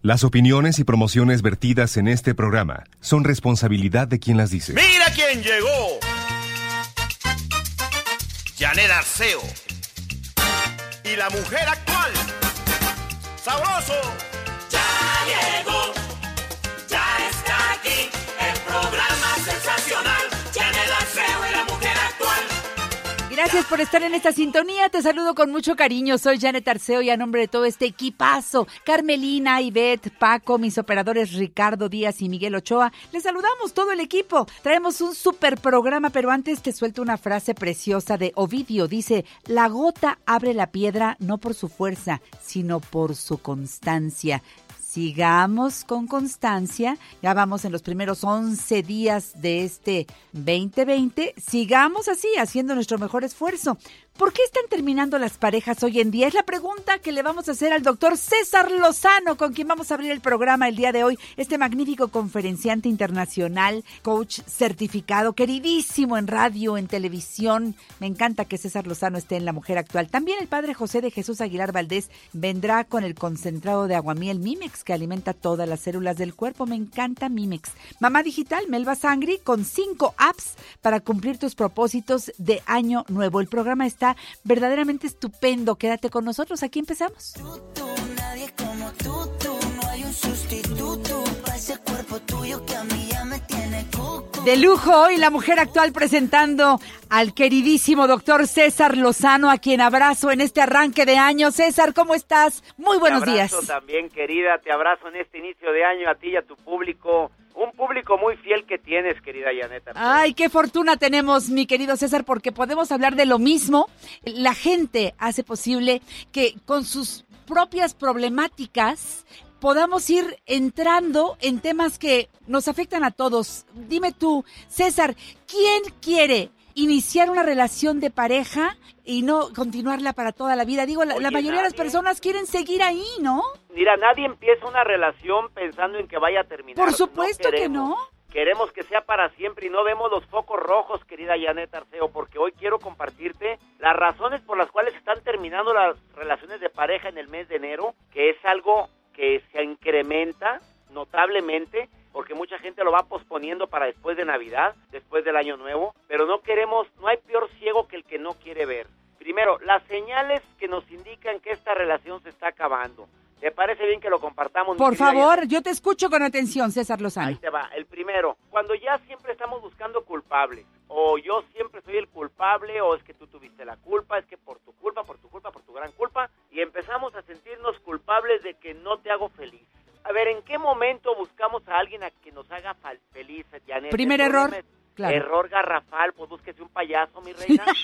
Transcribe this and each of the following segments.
Las opiniones y promociones vertidas en este programa son responsabilidad de quien las dice. ¡Mira quién llegó! Janet Arceo. Y la mujer actual. ¡Sabroso! Ya llegó, Gracias por estar en esta sintonía. Te saludo con mucho cariño. Soy Janet Arceo y a nombre de todo este equipazo, Carmelina, Ivette, Paco, mis operadores Ricardo Díaz y Miguel Ochoa, les saludamos todo el equipo. Traemos un super programa, pero antes te suelto una frase preciosa de Ovidio. Dice, la gota abre la piedra no por su fuerza, sino por su constancia. Sigamos con constancia. Ya vamos en los primeros 11 días de este 2020. Sigamos así, haciendo nuestro mejor esfuerzo. ¿Por qué están terminando las parejas hoy en día? Es la pregunta que le vamos a hacer al doctor César Lozano, con quien vamos a abrir el programa el día de hoy. Este magnífico conferenciante internacional, coach certificado, queridísimo en radio, en televisión. Me encanta que César Lozano esté en La Mujer Actual. También el padre José de Jesús Aguilar Valdés vendrá con el concentrado de aguamiel Mimex, que alimenta todas las células del cuerpo. Me encanta Mimex. Mamá Digital, Melba Sangri, con cinco apps para cumplir tus propósitos de año nuevo. El programa está verdaderamente estupendo. Quédate con nosotros. Aquí empezamos. Tú, nadie como tú, tú, no hay un sustituto para ese cuerpo tuyo que a mí ya me tiene cucu. De lujo hoy la mujer actual presentando al queridísimo doctor César Lozano, a quien abrazo en este arranque de año. César, ¿cómo estás? Muy buenos te abrazo días. también, querida. Te abrazo en este inicio de año a ti y a tu público. Un público muy fiel que tienes, querida Yaneta. Ay, qué fortuna tenemos, mi querido César, porque podemos hablar de lo mismo. La gente hace posible que con sus propias problemáticas podamos ir entrando en temas que nos afectan a todos. Dime tú, César, ¿quién quiere iniciar una relación de pareja y no continuarla para toda la vida? Digo, la, mayoría de las personas quieren seguir ahí, ¿no? Mira, nadie empieza una relación pensando en que vaya a terminar. Por No supuesto que no. Queremos que sea para siempre y no vemos los focos rojos, querida Janet Arceo, porque hoy quiero compartirte las razones por las cuales están terminando las relaciones de pareja en el mes de enero, que es algo que se incrementa notablemente, porque mucha gente lo va posponiendo para después de Navidad, después del Año Nuevo, pero no queremos, no hay peor ciego que el que no quiere ver. Primero, las señales que nos indican que esta relación se está acabando. ¿Te parece bien que lo compartamos? Por favor, yo te escucho con atención, César Ahí Lozano. te va. El primero, cuando ya siempre estamos buscando culpables, o yo siempre soy el culpable, o es que tú tuviste la culpa, es que por tu culpa, por tu culpa, por tu gran culpa, y empezamos a sentirnos culpables de que no te hago feliz. A ver, ¿en qué momento buscamos a alguien a que nos haga feliz, Janet? Primer error, claro. Error garrafal, pues búsquese un payaso, mi reina.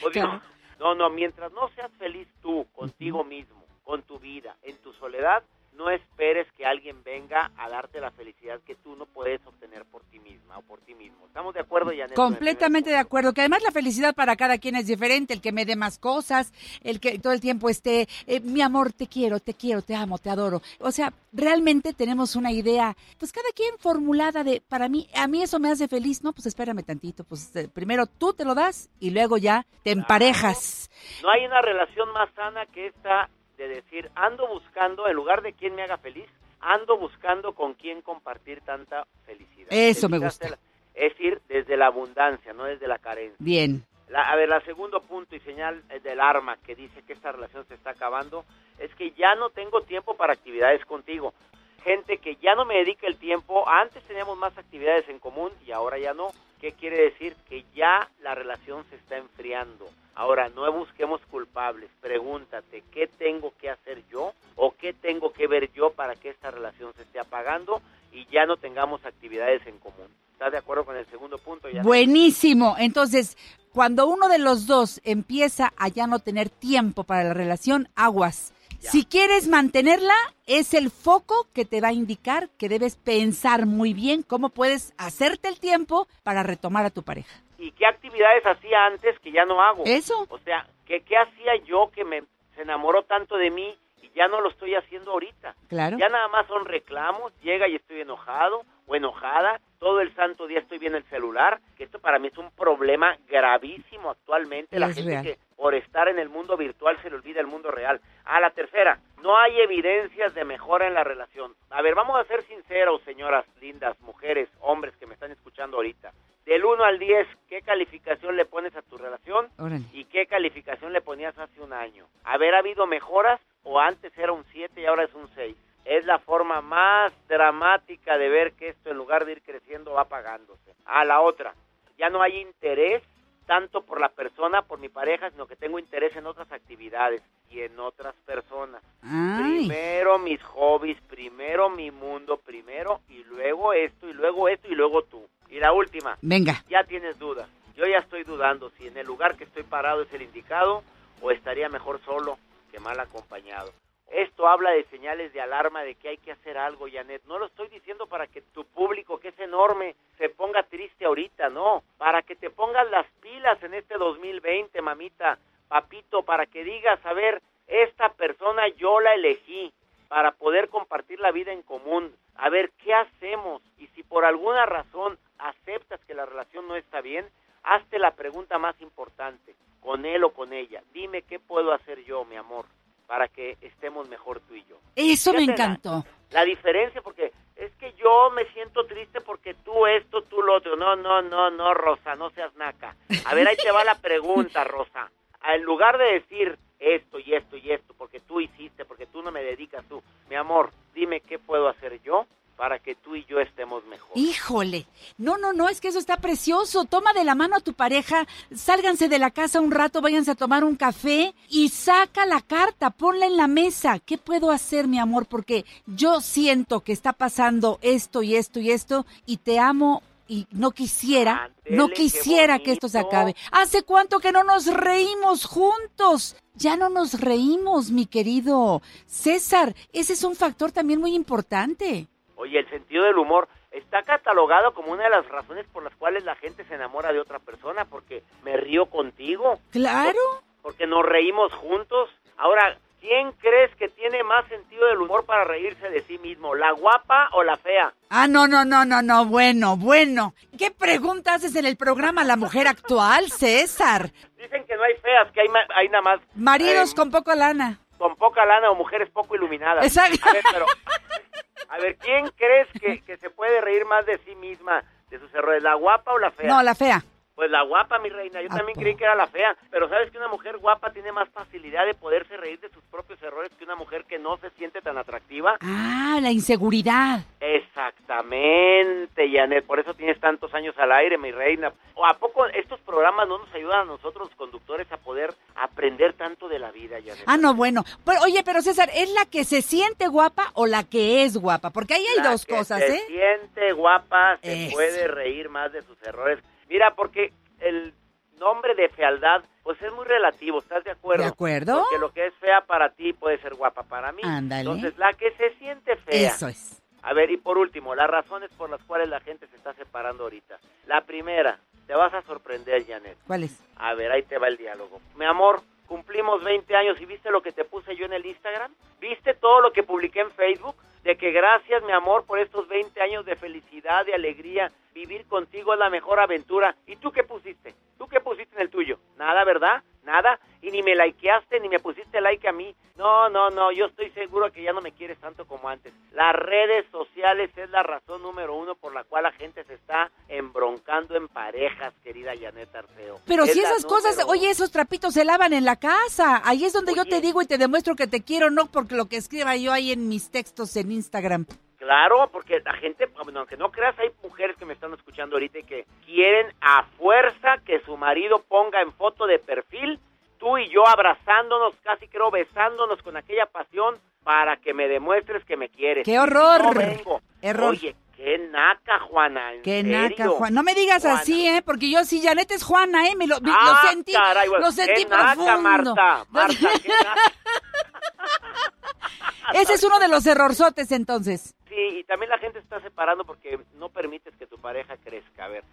Pues Claro. no, no, mientras no seas feliz tú, contigo mismo, con tu vida, en tu soledad, no esperes que alguien venga a darte la felicidad que tú no puedes obtener por ti misma o por ti mismo. ¿Estamos de acuerdo, Janet? Completamente de acuerdo, que además la felicidad para cada quien es diferente, el que me dé más cosas, el que todo el tiempo esté, eh, mi amor, te quiero, te quiero, te amo, te adoro. O sea, realmente tenemos una idea, pues cada quien formulada de, para mí, a mí eso me hace feliz, no, pues espérame tantito, pues eh, primero tú te lo das y luego ya te emparejas. No hay una relación más sana que esta de decir, ando buscando, en lugar de quien me haga feliz, ando buscando con quién compartir tanta felicidad. Eso me gusta. la- Es ir desde la abundancia, no desde la carencia. Bien. La- a ver, el segundo punto y señal eh, del arma que dice que esta relación se está acabando es que ya no tengo tiempo para actividades contigo. Gente que ya no me dedica el tiempo, antes teníamos más actividades en común y ahora ya no. ¿Qué quiere decir? Que ya la relación se está enfriando. Ahora, no busquemos culpables. Pregúntate, ¿qué tengo que hacer yo o qué tengo que ver yo para que esta relación se esté apagando y ya no tengamos actividades en común? ¿Estás de acuerdo con el segundo punto? Buenísimo. Entonces, cuando uno de los dos empieza a ya no tener tiempo para la relación, aguas. Ya. Si quieres mantenerla, es el foco que te va a indicar que debes pensar muy bien cómo puedes hacerte el tiempo para retomar a tu pareja. ¿Y qué actividades hacía antes que ya no hago? Eso. O sea, ¿qué, qué hacía yo que me se enamoró tanto de mí y ya no lo estoy haciendo ahorita? Claro. Ya nada más son reclamos, llega y estoy enojado o enojada, todo el santo día estoy viendo el celular, que esto para mí es un problema gravísimo actualmente, la gente real. que por estar en el mundo virtual se le olvida el mundo real. A la tercera, no hay evidencias de mejora en la relación. A ver, vamos a ser sinceros, señoras lindas, mujeres, hombres que me están escuchando ahorita. Del 1 al 10, ¿qué calificación le pones a tu relación? Órale. ¿Y qué calificación le ponías hace un año? ¿Haber habido mejoras o antes era un 7 y ahora es un 6? Es la forma más dramática de ver que esto en lugar de ir creciendo va apagándose. A la otra, ya no hay interés tanto por la persona, por mi pareja, sino que tengo interés en otras actividades y en otras personas. Ay. Primero mis hobbies, primero mi mundo, primero y luego esto y luego esto y luego tú. Y la última, Venga. ya tienes dudas. Yo ya estoy dudando si en el lugar que estoy parado es el indicado o estaría mejor solo que mal acompañado. Esto habla de señales de alarma de que hay que hacer algo, Janet. No lo estoy diciendo para que tu público, que es enorme, se ponga triste ahorita, no. Para que te pongas las pilas en este 2020, mamita, papito, para que digas, a ver, esta persona yo la elegí para poder compartir la vida en común. A ver, ¿qué hacemos? Y si por alguna razón aceptas que la relación no está bien, hazte la pregunta más importante, con él o con ella. Dime qué puedo hacer yo, mi amor, para que estemos mejor tú y yo. Eso me Fíjate la- encantó. La diferencia, porque es que yo me siento triste porque tú esto, tú lo otro. No, no, no, no, Rosa, no seas naca. A ver, ahí te va la pregunta, Rosa. En lugar de decir esto y esto y esto, porque tú hiciste, porque tú no me dedicas tú, mi amor, dime qué puedo hacer yo para que tú y yo estemos mejor. Híjole, no, no, no, es que eso está precioso. Toma de la mano a tu pareja, sálganse de la casa un rato, váyanse a tomar un café y saca la carta, ponla en la mesa. ¿Qué puedo hacer, mi amor? Porque yo siento que está pasando esto y esto y esto y te amo y no quisiera, no quisiera que esto se acabe. ¿Hace cuánto que no nos reímos juntos? Ya no nos reímos, mi querido César. Ese es un factor también muy importante. Oye, el sentido del humor está catalogado como una de las razones por las cuales la gente se enamora de otra persona, porque me río contigo. Claro. porque nos reímos juntos. Ahora, ¿quién crees que tiene más sentido del humor para reírse de sí mismo? ¿La guapa o la fea? Ah, no, no, no, no, no, bueno, bueno. ¿Qué pregunta haces en el programa La Mujer Actual, César? Dicen que no hay feas, que hay, hay nada más Maridos eh, con poco lana. Con poca lana o mujeres poco iluminadas. Exacto. A ver, pero, a ver, ¿quién crees que, que se puede reír más de sí misma, de sus errores, la guapa o la fea? No, la fea. Pues la guapa, mi reina. Yo Ah, también creí que era la fea. Pero sabes que una mujer guapa tiene más facilidad de poderse reír de sus propios errores que una mujer que no se siente tan atractiva. Ah, la inseguridad. Exactamente, Janet. Por eso tienes tantos años al aire, mi reina. ¿O a poco estos programas no nos ayudan a nosotros, los conductores, a poder aprender tanto de la vida, Janet? Ah, no, bueno. Pero, oye, pero César, ¿es la que se siente guapa o la que es guapa? Porque ahí hay La dos que cosas, se ¿eh? siente guapa, se puede reír más de sus errores. Mira, porque el nombre de fealdad, pues es muy relativo, ¿estás de acuerdo? ¿De acuerdo? Porque lo que es fea para ti puede ser guapa para mí. Ándale. Entonces, la que se siente fea. Eso es. A ver, y por último, las razones por las cuales la gente se está separando ahorita. La primera, te vas a sorprender, Janet. ¿Cuál es? A ver, ahí te va el diálogo. Mi amor, cumplimos 20 años y viste lo que te puse yo en el Instagram. ¿Viste todo lo que publiqué en Facebook? De que gracias, mi amor, por estos 20 años de felicidad, de alegría. Vivir contigo es la mejor aventura. ¿Y tú qué pusiste? ¿Tú qué pusiste en el tuyo? Nada, ¿verdad? Nada. Y ni me likeaste, ni me pusiste like a mí. No, no, no. Yo estoy seguro que ya no me quieres tanto como antes. Las redes sociales es la razón número uno por la cual la gente se está embroncando en parejas, querida Janet Arceo. Pero Es si esas cosas, oye, esos trapitos se lavan en la casa. Ahí es donde yo te digo y te demuestro que te quiero, no porque lo que escriba yo ahí en mis textos en Instagram. Claro, porque la gente, bueno, aunque no creas, hay mujeres que me están escuchando ahorita y que quieren a fuerza que su marido ponga en foto de perfil tú y yo abrazándonos, casi creo besándonos con aquella pasión para que me demuestres que me quieres. ¡Qué horror! No vengo. Error. Oye, qué naca, Juana. ¿en Qué serio? naca, Juan. No me digas Juana. así, ¿eh? Porque yo sí, Janet es Juana, ¿eh? Me lo, Ah, lo sentí, caray, bueno, lo sentí qué naca, profundo. Marta, Marta, qué naca. Ese es uno de los errorzotes entonces. Sí, y también la gente está separando porque no permites que tu pareja crezca. A ver,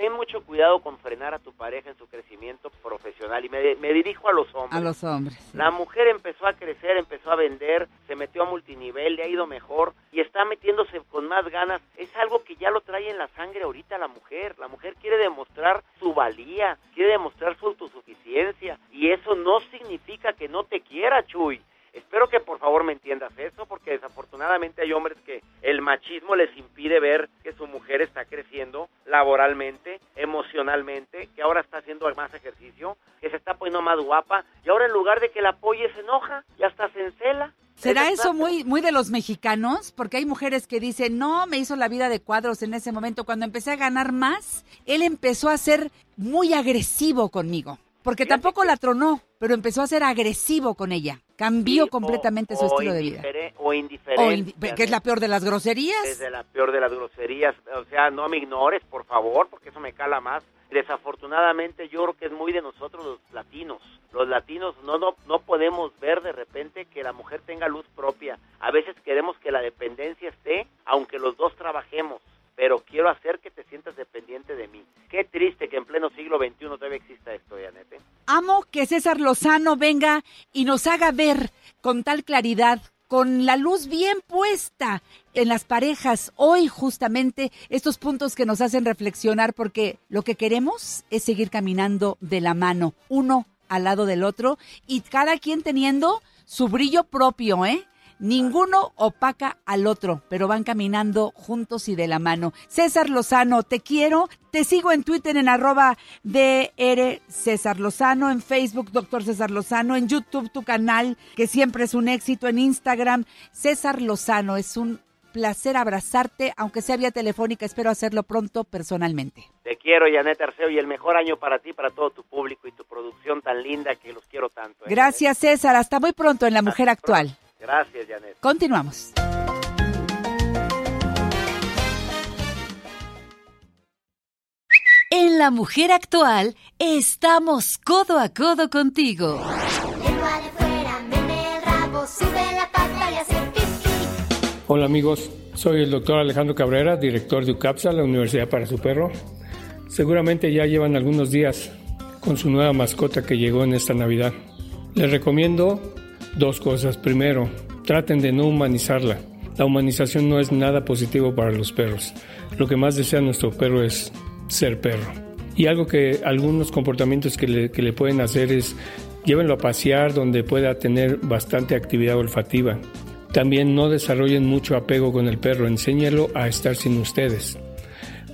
ten mucho cuidado con frenar a tu pareja en su crecimiento profesional. Y me, me dirijo a los hombres. A los hombres. sí. La mujer empezó a crecer, empezó a vender, se metió a multinivel, le ha ido mejor y está metiéndose con más ganas. Es algo que ya lo trae en la sangre ahorita la mujer. La mujer quiere demostrar su valía, quiere demostrar su autosuficiencia y eso no significa que no te quiera, Chuy. Espero que por favor me entiendas eso, porque desafortunadamente hay hombres que el machismo les impide ver que su mujer está creciendo laboralmente, emocionalmente, que ahora está haciendo más ejercicio, que se está poniendo más guapa, y ahora en lugar de que la apoye se enoja y hasta se encela. ¿Será Es eso muy, muy de los mexicanos? Porque hay mujeres que dicen, no, me hizo la vida de cuadros en ese momento. Cuando empecé a ganar más, él empezó a ser muy agresivo conmigo. Porque Fíjate tampoco que- la tronó, pero empezó a ser agresivo con ella. Cambió Sí, o- completamente su o estilo de vida. O O indiferente. indi- que es la peor de las groserías. Es de la peor de las groserías. O sea, no me ignores, por favor, porque eso me cala más. Desafortunadamente, yo creo que es muy de nosotros los latinos. Los latinos no, no, no podemos ver de repente que la mujer tenga luz propia. A veces queremos que la dependencia esté, aunque los dos trabajemos. Pero quiero hacer que te sientas dependiente de mí. Qué triste que en pleno siglo XXI todavía exista esto, Janet. ¿eh? Amo que César Lozano venga y nos haga ver con tal claridad, con la luz bien puesta en las parejas, hoy justamente estos puntos que nos hacen reflexionar porque lo que queremos es seguir caminando de la mano, uno al lado del otro y cada quien teniendo su brillo propio, ¿eh? Ninguno opaca al otro, pero van caminando juntos y de la mano. César Lozano, te quiero. Te sigo en Twitter en arroba DR César Lozano, en Facebook Doctor César Lozano, en YouTube tu canal, que siempre es un éxito, en Instagram César Lozano. Es un placer abrazarte, aunque sea vía telefónica, espero hacerlo pronto personalmente. Te quiero, Janet Arceo, y el mejor año para ti, para todo tu público y tu producción tan linda que los quiero tanto. ¿eh, Gracias César, hasta muy pronto en La Mujer Actual. Gracias, Janet. Continuamos. En La Mujer Actual estamos codo a codo contigo. Lengua de fuera, mene el rabo, sube la pata y hace pipí. Hola amigos, soy el doctor Alejandro Cabrera, director de UCAPSA, la Universidad para su Perro. Seguramente ya llevan algunos días con su nueva mascota que llegó en esta Navidad. Les recomiendo dos cosas. Primero, traten de no humanizarla. La humanización no es nada positivo para los perros. Lo que más desea nuestro perro es ser perro. Y algo que algunos comportamientos que le, que le pueden hacer es llévenlo a pasear donde pueda tener bastante actividad olfativa. También no desarrollen mucho apego con el perro, enséñelo a estar sin ustedes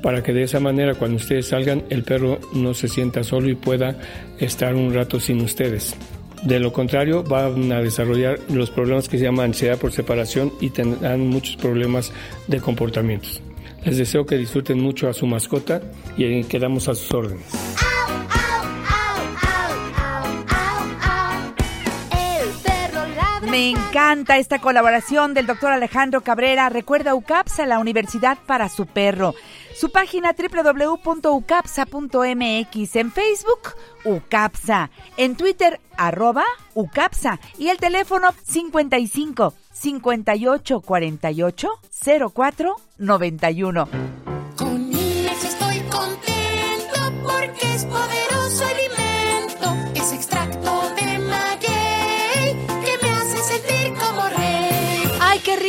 para que de esa manera cuando ustedes salgan el perro no se sienta solo y pueda estar un rato sin ustedes. De lo contrario, van a desarrollar los problemas que se llaman ansiedad por separación y tendrán muchos problemas de comportamientos. Les deseo que disfruten mucho a su mascota y quedamos a sus órdenes. Me encanta esta colaboración del doctor Alejandro Cabrera. Recuerda UCAPSA, la universidad para su perro. Su página www.ucapsa.mx. En Facebook, UCAPSA. En Twitter, arroba UCAPSA. Y el teléfono 55 58 48 04 91. Con Inex estoy contento porque es poderoso alimento.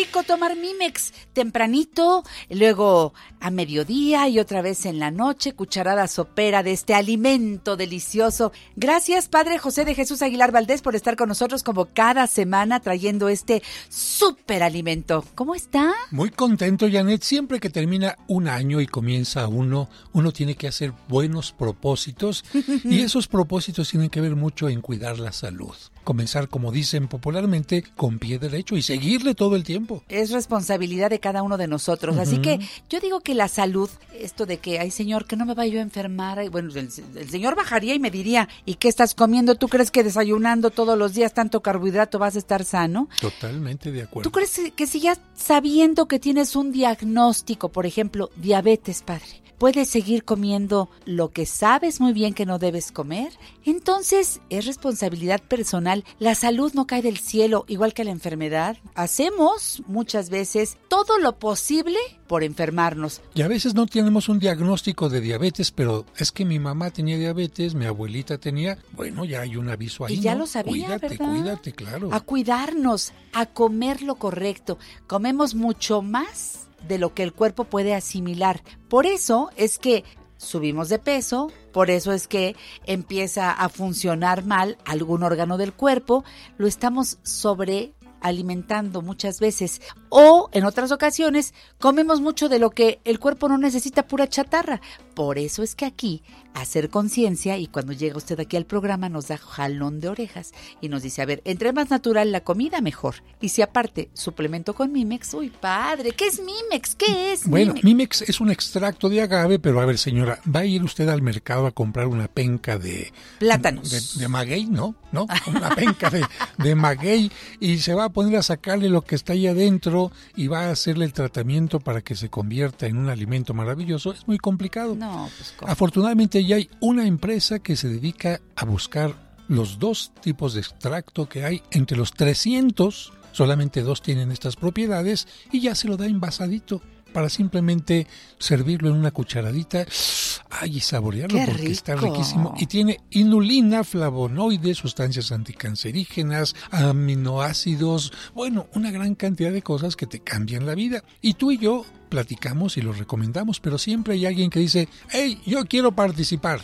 Rico tomar Mimex tempranito, luego a mediodía y otra vez en la noche, cucharada sopera de este alimento delicioso. Gracias, Padre José de Jesús Aguilar Valdés, por estar con nosotros como cada semana trayendo este súper alimento. ¿Cómo está? Muy contento, Janet. Siempre que termina un año y comienza uno, uno tiene que hacer buenos propósitos y esos propósitos tienen que ver mucho en cuidar la salud. Comenzar, como dicen popularmente, con pie derecho y seguirle todo el tiempo. Es responsabilidad de cada uno de nosotros. Así que yo digo que la salud, esto de que, ay señor, que no me vaya yo a enfermar, bueno, el, el señor bajaría y me diría, ¿y qué estás comiendo? ¿Tú crees que desayunando todos los días tanto carbohidrato vas a estar sano? Totalmente de acuerdo. ¿Tú crees que si ya sabiendo que tienes un diagnóstico, por ejemplo, diabetes, padre, puedes seguir comiendo lo que sabes muy bien que no debes comer, entonces es responsabilidad personal. La salud no cae del cielo, igual que la enfermedad. Hacemos muchas veces todo lo posible por enfermarnos. Y a veces no tenemos un diagnóstico de diabetes, pero es que mi mamá tenía diabetes, mi abuelita tenía, bueno, ya hay un aviso ahí. Y ya ¿no? lo sabía, Cuídate, ¿verdad? cuídate, claro. A cuidarnos, a comer lo correcto. Comemos mucho más de lo que el cuerpo puede asimilar. Por eso es que subimos de peso, por eso es que empieza a funcionar mal algún órgano del cuerpo, lo estamos sobre alimentando muchas veces o en otras ocasiones comemos mucho de lo que el cuerpo no necesita pura chatarra. Por eso es que aquí hacer conciencia y cuando llega usted aquí al programa nos da jalón de orejas y nos dice, a ver, entre más natural la comida mejor. Y si aparte suplemento con Mimex, uy padre, ¿qué es Mimex? ¿Qué es? Bueno, Mimex? Mimex es un extracto de agave, pero a ver, señora, ¿va a ir usted al mercado a comprar una penca de... Plátanos. De, de maguey, ¿no? ¿No? Una penca de, de maguey y se va a poner a sacarle lo que está ahí adentro y va a hacerle el tratamiento para que se convierta en un alimento maravilloso. Es muy complicado. No, pues. Afortunadamente ya hay una empresa que se dedica a buscar los dos tipos de extracto que hay entre los 300. Solamente dos tienen estas propiedades y ya se lo da envasadito para simplemente servirlo en una cucharadita ay, y saborearlo ¡Qué porque está riquísimo. Y tiene inulina, flavonoides, sustancias anticancerígenas, aminoácidos, bueno, una gran cantidad de cosas que te cambian la vida. Y tú y yo platicamos y lo recomendamos, pero siempre hay alguien que dice, hey, yo quiero participar.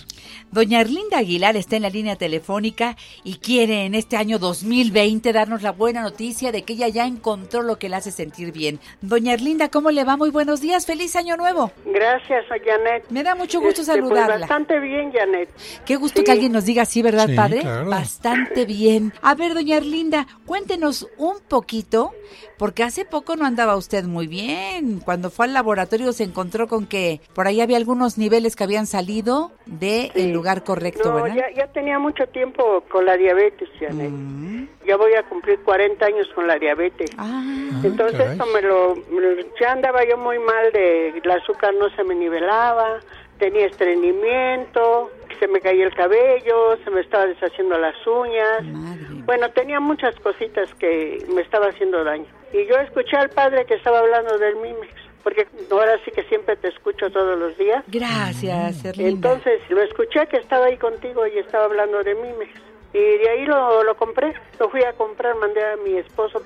Doña Erlinda Aguilar está en la línea telefónica y quiere en este año 2020 darnos la buena noticia de que ella ya encontró lo que le hace sentir bien. Doña Erlinda, ¿cómo le va? Muy buenos días, feliz año nuevo. Gracias, Janet. Me da mucho gusto Este, pues, saludarla. bastante bien, Janet. Qué gusto Sí. que alguien nos diga así, ¿verdad, Sí, padre? claro. Bastante bien. A ver, doña Erlinda, cuéntenos un poquito, porque hace poco no andaba usted muy bien. Cuando fue al laboratorio se encontró con que por ahí había algunos niveles que habían salido del Sí. lugar correcto, No, ¿verdad? ya, ya tenía mucho tiempo con la diabetes, Janet. Mm. Ya voy a cumplir 40 años con la diabetes. Ah, Entonces, caray. esto me lo, me lo- ya andaba yo muy mal de el azúcar no se me nivelaba, tenía estreñimiento, se me caía el cabello, se me estaba deshaciendo las uñas. madre. Bueno, tenía muchas cositas que me estaba haciendo daño. Y yo escuché al padre que estaba hablando del Mimex, porque ahora sí que siempre te escucho todos los días. Gracias, Erlinda. Entonces lo escuché que estaba ahí contigo y estaba hablando de Mimex. Y de ahí lo, lo compré, lo fui a comprar, mandé a mi esposo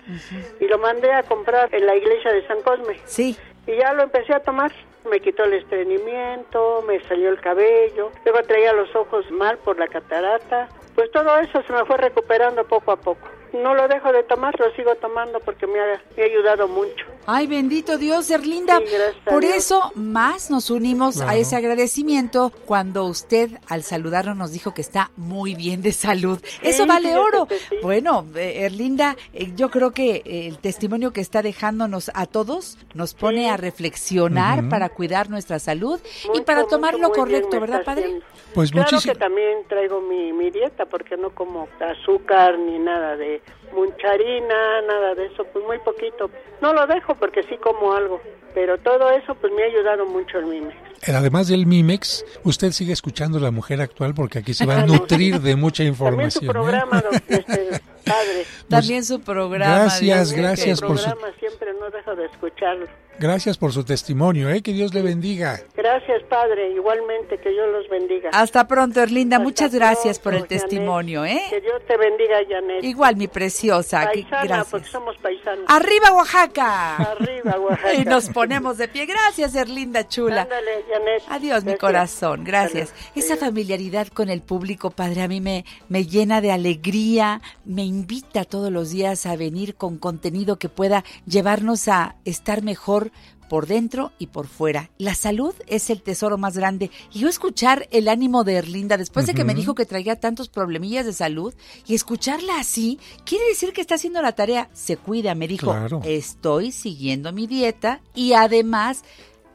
y lo mandé a comprar en la iglesia de San Cosme. Sí, Y ya lo empecé a tomar. Me quitó el estreñimiento, me salió el cabello, luego traía los ojos mal por la catarata. Pues todo eso se me fue recuperando poco a poco. No lo dejo de tomar, lo sigo tomando porque me ha, me ha ayudado mucho. Ay, bendito Dios, Erlinda. Sí, Por Dios. eso más nos unimos a ese agradecimiento cuando usted al saludarnos nos dijo que está muy bien de salud. eso vale oro. sí. Bueno, eh, Erlinda, eh, yo creo que eh, el testimonio que está dejándonos a todos nos pone Sí. a reflexionar para cuidar nuestra salud y para tomar mucho, lo correcto, ¿verdad, padre? haciendo. Pues claro muchísimo. que también traigo mi, mi dieta porque no como azúcar ni nada de mucha harina, nada de eso, pues muy poquito. No lo dejo porque sí como algo, pero todo eso pues me ha ayudado mucho el Mimex. Además del Mimex, usted sigue escuchando La Mujer Actual porque aquí se va a nutrir de mucha También información. su ¿eh? programa, don, este, padre. También su programa. gracias, gracias por su- programa siempre no dejo de escucharlo. Gracias por su testimonio, ¿eh? que Dios le bendiga. Gracias, padre, igualmente que Dios los bendiga. Hasta pronto, Erlinda. Hasta Muchas gracias por el Janet. testimonio, ¿eh? Que Dios te bendiga, Janet. Igual, mi preciosa. que- Paisana, Gracias. porque somos paisanos. ¡Arriba, Oaxaca! Arriba, Oaxaca. Y nos ponemos de pie. Gracias, Erlinda Chula. Ándale, Janet. Adiós, mi corazón. Gracias. Adiós. Esa Adiós. familiaridad con el público, padre, a mí me, me llena de alegría, me invita todos los días a venir con contenido que pueda llevarnos a estar mejor por dentro y por fuera. La salud es el tesoro más grande. Y yo escuchar el ánimo de Erlinda después de que me dijo que traía tantos problemillas de salud y escucharla así, quiere decir que está haciendo la tarea. Se cuida, me dijo. Claro. Estoy siguiendo mi dieta y además,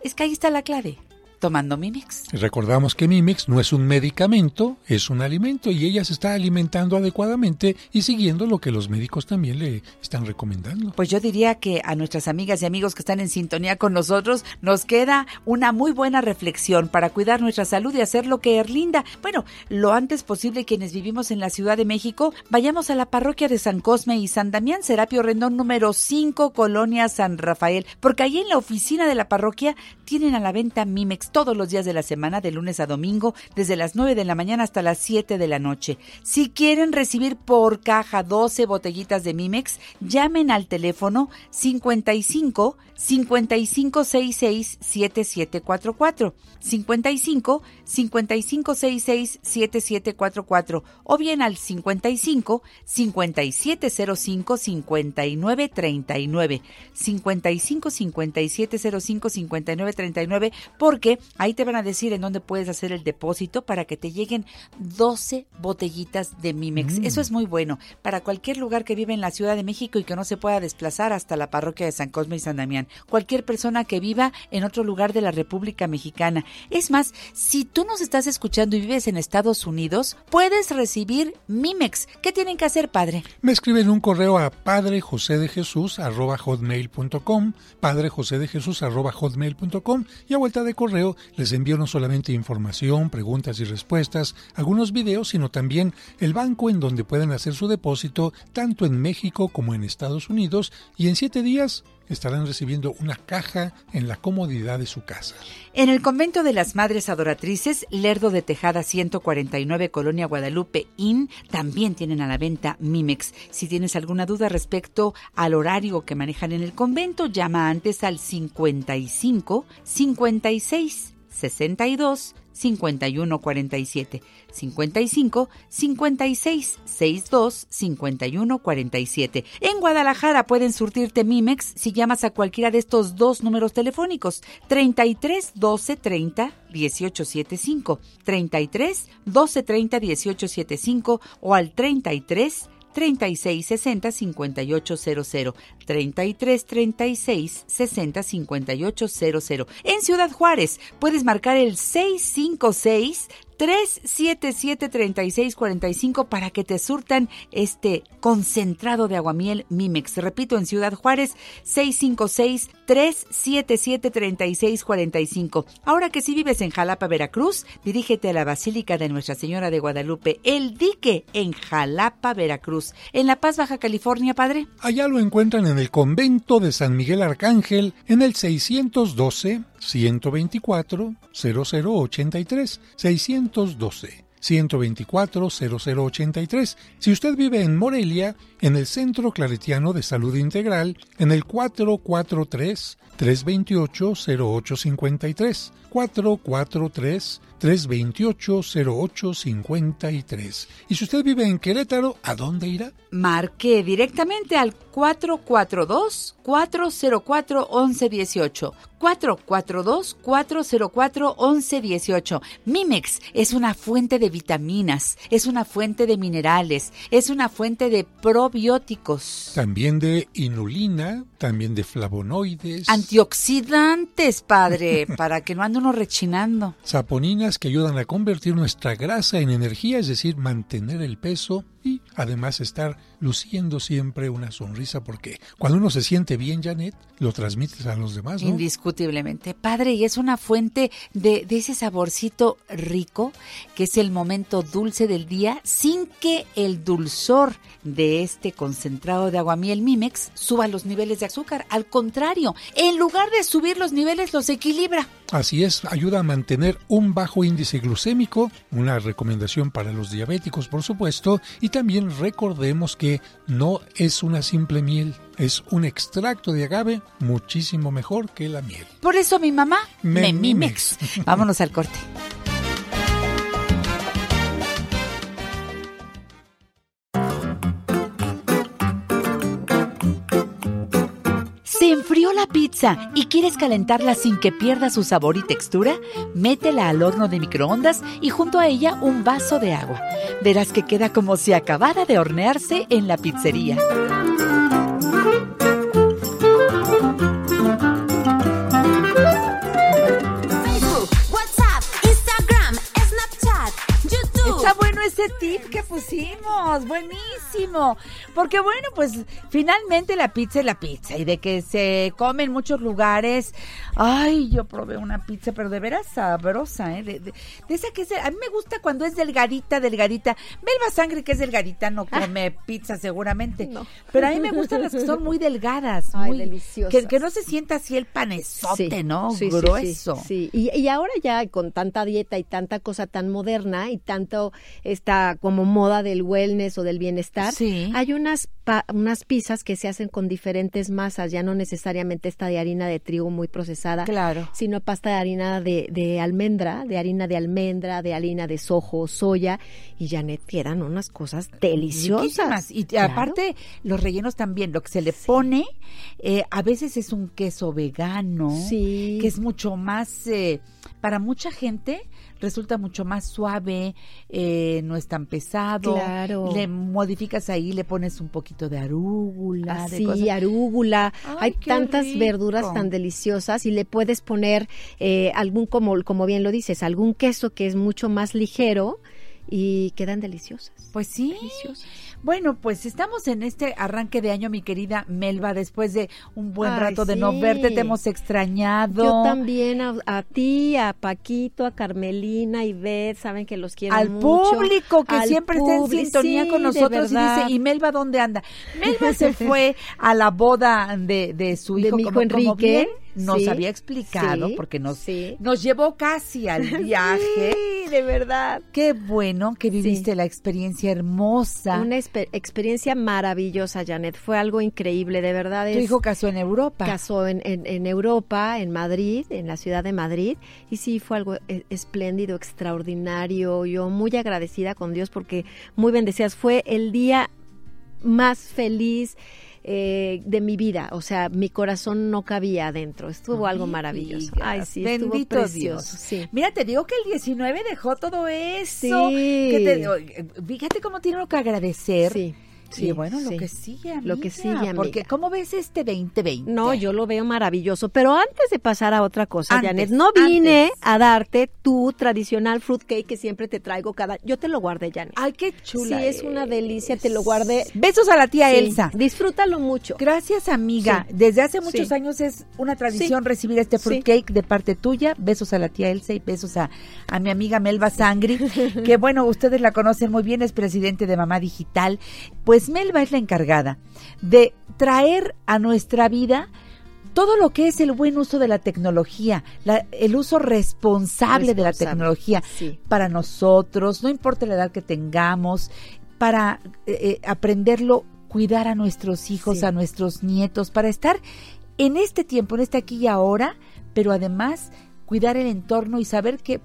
es que ahí está la clave. Tomando Mimix. Recordamos que Mimix no es un medicamento, es un alimento y ella se está alimentando adecuadamente y siguiendo lo que los médicos también le están recomendando. Pues yo diría que a nuestras amigas y amigos que están en sintonía con nosotros nos queda una muy buena reflexión para cuidar nuestra salud y hacer lo que Erlinda. Bueno, lo antes posible quienes vivimos en la Ciudad de México, vayamos a la parroquia de San Cosme y San Damián, Serapio Rendón número 5, Colonia San Rafael, porque ahí en la oficina de la parroquia tienen a la venta Mimex todos los días de la semana, de lunes a domingo, desde las 9 de la mañana hasta las 7 de la noche. Si quieren recibir por caja 12 botellitas de Mimex, llamen al teléfono 55 5566 7744 55 5566 7744 o bien al 55 5705 5939 55 5705 5939 porque ahí te van a decir en dónde puedes hacer el depósito para que te lleguen 12 botellitas de Mimex. Mm. Eso es muy bueno para cualquier lugar que vive en la Ciudad de México y que no se pueda desplazar hasta la parroquia de San Cosme y San Damián. Cualquier persona que viva en otro lugar de la República Mexicana. Es más, si tú nos estás escuchando y vives en Estados Unidos, puedes recibir Mimex. ¿Qué tienen que hacer, padre? Me escriben un correo a padrejosedejesús@hotmail.com, padrejosedejesús@hotmail.com y a vuelta de correo les envío no solamente información, preguntas y respuestas, algunos videos, sino también el banco en donde pueden hacer su depósito tanto en México como en Estados Unidos y en siete días estarán recibiendo una caja en la comodidad de su casa. En el convento de las Madres Adoratrices, Lerdo de Tejada 149, Colonia Guadalupe Inn, también tienen a la venta Mimex. Si tienes alguna duda respecto al horario que manejan en el convento, llama antes al 55 56 62 51 47 55 56 62 51 47. En Guadalajara pueden surtirte Mimex si llamas a cualquiera de estos dos números telefónicos. 33 12 30 18 75 33 12 30 18 75 o al 33 36 60 58 00 33 36 60 58 00 En Ciudad Juárez puedes marcar el 656 377-3645 para que te surtan este concentrado de aguamiel Mimex. Repito, en Ciudad Juárez, 656-377-3645. Ahora que si vives en Jalapa, Veracruz, dirígete a la Basílica de Nuestra Señora de Guadalupe, El Dique, en Jalapa, Veracruz. En La Paz, Baja California, padre. Allá lo encuentran en el convento de San Miguel Arcángel en el 612 124 0083 612 124 0083. Si usted vive en Morelia, en el Centro Claretiano de Salud Integral, en el 443 328 0853 443 328 0853. Y si usted vive en Querétaro, ¿a dónde irá? Marque directamente al 442-404-1118. 442-404-1118. Mimex es una fuente de vitaminas, es una fuente de minerales, es una fuente de probióticos. También de inulina, también de flavonoides. Antioxidantes, padre, para que no ande uno rechinando. Saponinas que ayudan a convertir nuestra grasa en energía, es decir, mantener el peso y además estar luciendo siempre una sonrisa porque cuando uno se siente bien, Janet, lo transmites a los demás, ¿no? Indiscutiblemente. Padre, y es una fuente de, de ese saborcito rico, que es el momento dulce del día, sin que el dulzor de este concentrado de aguamiel Mimex suba los niveles de azúcar. Al contrario, en lugar de subir los niveles, los equilibra. Así es, ayuda a mantener un bajo índice glucémico, una recomendación para los diabéticos, por supuesto, y también recordemos que no es una simple miel, es un extracto de agave muchísimo mejor que la miel. Por eso mi mamá Me me, Mimex. Mimex. Vámonos al corte. ¿Se enfrió la pizza y quieres calentarla sin que pierda su sabor y textura? Métela al horno de microondas y junto a ella un vaso de agua. Verás que queda como si acabara de hornearse en la pizzería. Tip que pusimos, buenísimo. Porque bueno, pues finalmente la pizza es la pizza y de que se come en muchos lugares. Ay, yo probé una pizza, pero de veras sabrosa, ¿eh? De, de- de esa que es, a mí me gusta cuando es delgadita, delgadita. Melba Sangre que es delgadita no come pizza seguramente. Pero a mí me gustan las que son muy delgadas, Ay, muy deliciosas. Que, que no se sienta así el panezote, Sí, ¿no? sí, Grueso. Sí, sí. Y, y ahora ya con tanta dieta y tanta cosa tan moderna y tanto esta como moda del wellness o del bienestar, Sí. hay unas pa- unas pizzas que se hacen con diferentes masas, ya no necesariamente esta de harina de trigo muy procesada, Claro. sino pasta de harina de, de almendra, de harina de almendra, de harina de sojo, soya, y Janet quedan unas cosas deliciosas. Riquísimas. Y Claro. aparte, los rellenos también, lo que se le pone, eh, a veces es un queso vegano, Sí. que es mucho más, eh, para mucha gente resulta mucho más suave, eh, no es tan pesado. Claro. Le modificas ahí, le pones un poquito de arúgula, de Así, cosas. arúgula. Ay, Hay tantas rico. verduras tan deliciosas y le puedes poner eh, algún, como, como bien lo dices, algún queso que es mucho más ligero y quedan deliciosas. Pues sí. Bueno, pues estamos en este arranque de año, mi querida Melba, después de un buen Ay, rato de no verte, te hemos extrañado. Yo también a, a ti, a Paquito, a Carmelina, y Beth, saben que los quiero al mucho. público que Al siempre está en sintonía sí, con de nosotros y dice, ¿y Melba dónde anda? Melba se fue a la boda de, de su De hijo, mi como, hijo como Enrique, bien nos sí, había explicado, sí, porque nos, sí. nos llevó casi al viaje. Sí, de verdad. Qué bueno que viviste la experiencia hermosa. Una exper- experiencia maravillosa, Janet. Fue algo increíble, de verdad. Tu es- hijo casó en Europa. Casó en, en- en Europa, en Madrid, en la ciudad de Madrid. Y sí, fue algo eh, espléndido, extraordinario. Yo muy agradecida con Dios porque muy bendecidas. Fue el día más feliz eh, de mi vida. O sea, mi corazón no cabía adentro. Estuvo algo maravilloso. Ay, sí, estuvo Bendito precioso. Dios. Sí. Mira, te digo que el 19 dejó todo eso. Sí. Que te- fíjate cómo tiene uno que agradecer. Sí. Sí, Sí, bueno, lo que sigue, amiga. Lo que sigue, amiga. Porque, ¿cómo ves este 2020? No, yo lo veo maravilloso. Pero antes de pasar a otra cosa, Antes, Janet, no vine antes. a darte tu tradicional fruitcake que siempre te traigo cada. Yo te lo guardé, Janet. Ay, qué chula. Sí, es una delicia, te lo guardé. Besos a la tía Sí, Elsa. Disfrútalo mucho. Gracias, amiga. Desde hace muchos años es una tradición recibir este fruitcake de parte tuya. Besos a la tía Elsa y besos a, a mi amiga Melba Sangri, que bueno, ustedes la conocen muy bien, es presidente de Mamá Digital. Pues Melba es la encargada de traer a nuestra vida todo lo que es el buen uso de la tecnología, la- el uso responsable, de la tecnología sí. para nosotros, no importa la edad que tengamos, para eh, eh, aprenderlo, cuidar a nuestros hijos, Sí. a nuestros nietos, para estar en este tiempo, en este aquí y ahora, pero además cuidar el entorno y saber que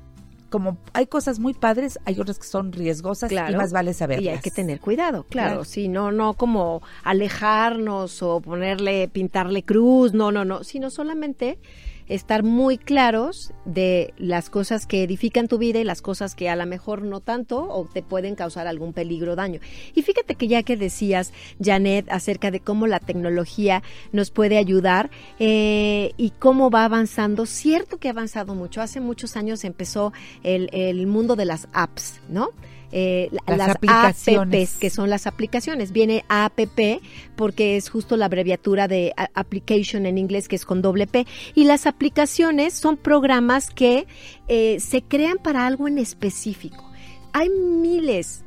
como hay cosas muy padres, hay otras que son riesgosas y más vale saberlas. Y hay que tener cuidado, claro. Claro. Sí, no, no como alejarnos o ponerle, pintarle cruz, no, no, no, sino solamente estar muy claros de las cosas que edifican tu vida y las cosas que a lo mejor no tanto o te pueden causar algún peligro o daño. Y fíjate que ya que decías, Janet, acerca de cómo la tecnología nos puede ayudar eh, y cómo va avanzando, cierto que ha avanzado mucho. Hace muchos años empezó el, el mundo de las apps, ¿no? Eh, la- Las las aplicaciones. apps, que son las aplicaciones. Viene APP porque es justo la abreviatura de application en inglés, que es con doble P. Y las aplicaciones son programas que eh, se crean para algo en específico. Hay miles,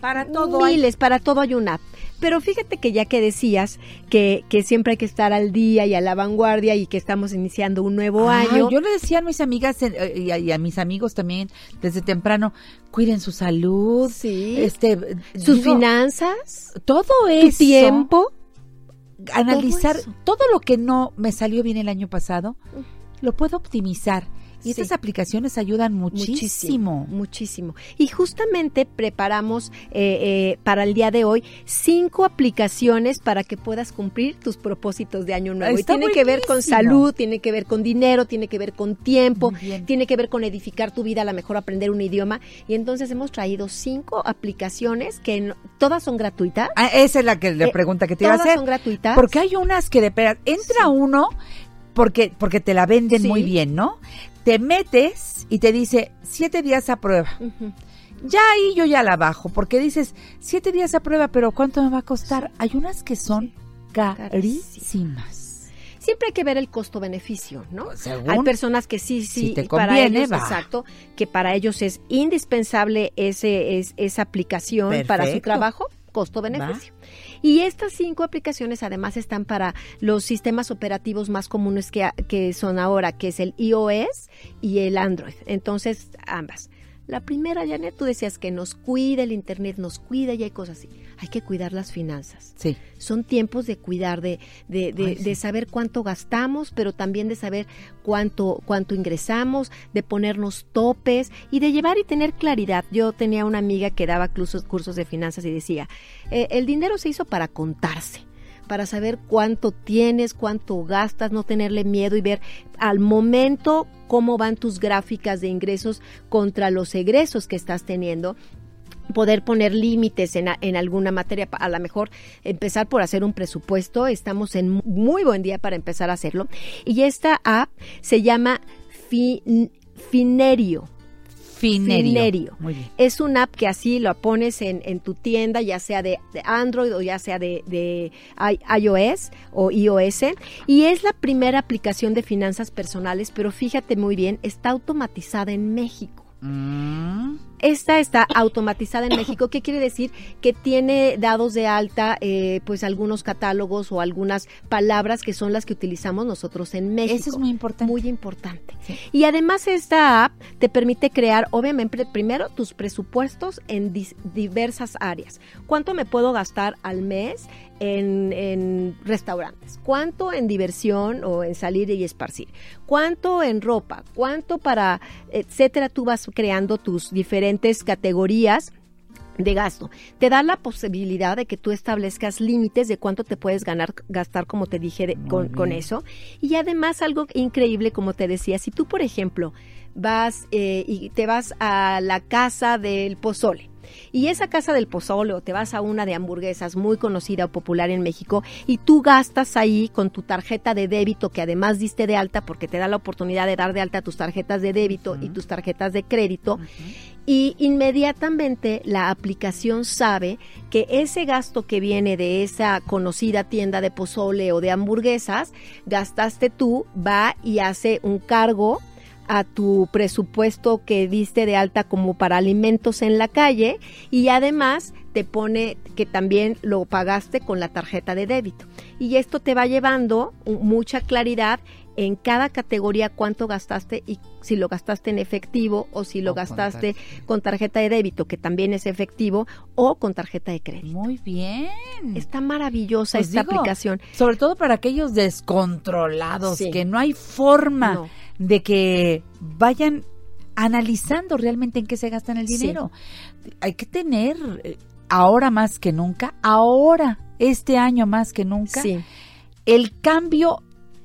para todo hay- miles, para todo hay una app. Pero fíjate que ya que decías que, que siempre hay que estar al día y a la vanguardia y que estamos iniciando un nuevo Ay, año. Yo le decía a mis amigas eh, y a, y a mis amigos también desde temprano, cuiden su salud, este, sus digo, finanzas, todo tu eso, tiempo. analizar todo lo que no me salió bien el año pasado, lo puedo optimizar. Y Sí. estas aplicaciones ayudan muchísimo. Muchísimo. Y justamente preparamos eh, eh, para el día de hoy cinco aplicaciones para que puedas cumplir tus propósitos de año nuevo. Está y tiene que ver con salud, tiene que ver con dinero, tiene que ver con tiempo, tiene que ver con edificar tu vida, a lo mejor aprender un idioma. Y entonces hemos traído cinco aplicaciones que no- todas son gratuitas. Ah, esa es la que la Eh, pregunta que te iba a todas hacer. son gratuitas. Porque hay unas que de entra uno porque porque te la venden Sí. muy bien, ¿no? Te metes y te dice siete días a prueba. Ya ahí yo ya la bajo, porque dices, siete días a prueba, pero ¿cuánto me va a costar? Hay unas que son carísimas. Siempre hay que ver el costo-beneficio, ¿no? Según- Hay personas que sí, sí, Si te para ellos, va. exacto, que para ellos es indispensable ese, es, esa aplicación para su trabajo, costo-beneficio. Y estas cinco aplicaciones además están para los sistemas operativos más comunes que, que son ahora, que es el iOS y el Android. Entonces, ambas. La primera, Janet, tú decías que nos cuida el Internet, nos cuida y hay cosas así. Hay que cuidar las finanzas. Sí. Son tiempos de cuidar, de, de, de, Ay, sí. de saber cuánto gastamos, pero también de saber cuánto, cuánto ingresamos, de ponernos topes y de llevar y tener claridad. Yo tenía una amiga que daba cursos, cursos de finanzas y decía, eh, el dinero se hizo para contarse para saber cuánto tienes, cuánto gastas, no tenerle miedo y ver al momento cómo van tus gráficas de ingresos contra los egresos que estás teniendo poder poner límites en, en alguna materia, a lo mejor empezar por hacer un presupuesto, estamos en mu- muy buen día para empezar a hacerlo. Y esta app se llama Fin- Finerio. Finerio. Muy bien. Es una app que así lo pones en, en tu tienda, ya sea de, de Android o ya sea de, iOS o iOS. Y es la primera aplicación de finanzas personales, pero fíjate muy bien, está automatizada en México. Mm. Esta está automatizada en México. ¿Qué quiere decir? Que tiene dados de alta, eh, pues algunos catálogos o algunas palabras que son las que utilizamos nosotros en México. Eso es muy importante. Muy importante. Y además esta app te permite crear, obviamente, primero tus presupuestos en diversas áreas. ¿Cuánto me puedo gastar al mes en, en restaurantes? ¿Cuánto en diversión o en salir y esparcir? ¿Cuánto en ropa? ¿Cuánto para, etcétera? Tú vas creando tus diferentes categorías de gasto. Te da la posibilidad de que tú establezcas límites de cuánto te puedes ganar, gastar, como te dije, de- con, con eso. Y además algo increíble, como te decía, si tú, por ejemplo, vas eh, y te vas a la casa del pozole. Y esa casa del pozole o te vas a una de hamburguesas muy conocida o popular en México y tú gastas ahí con tu tarjeta de débito que además diste de alta porque te da la oportunidad de dar de alta tus tarjetas de débito y tus tarjetas de crédito y inmediatamente la aplicación sabe que ese gasto que viene de esa conocida tienda de pozole o de hamburguesas, gastaste tú, va y hace un cargo a tu presupuesto que diste de alta como para alimentos en la calle y además te pone que también lo pagaste con la tarjeta de débito. Y esto te va llevando mucha claridad en cada categoría cuánto gastaste y si lo gastaste en efectivo o si lo O con gastaste con tarjeta de débito, que también es efectivo, o con tarjeta de crédito. Muy bien. Está maravillosa Pues esta digo, aplicación. Sobre todo para aquellos descontrolados, Sí. que no hay forma No. de que vayan analizando realmente en qué se gastan el Sí. dinero. Hay que tener, eh, ahora más que nunca, ahora, este año más que nunca, Sí. el cambio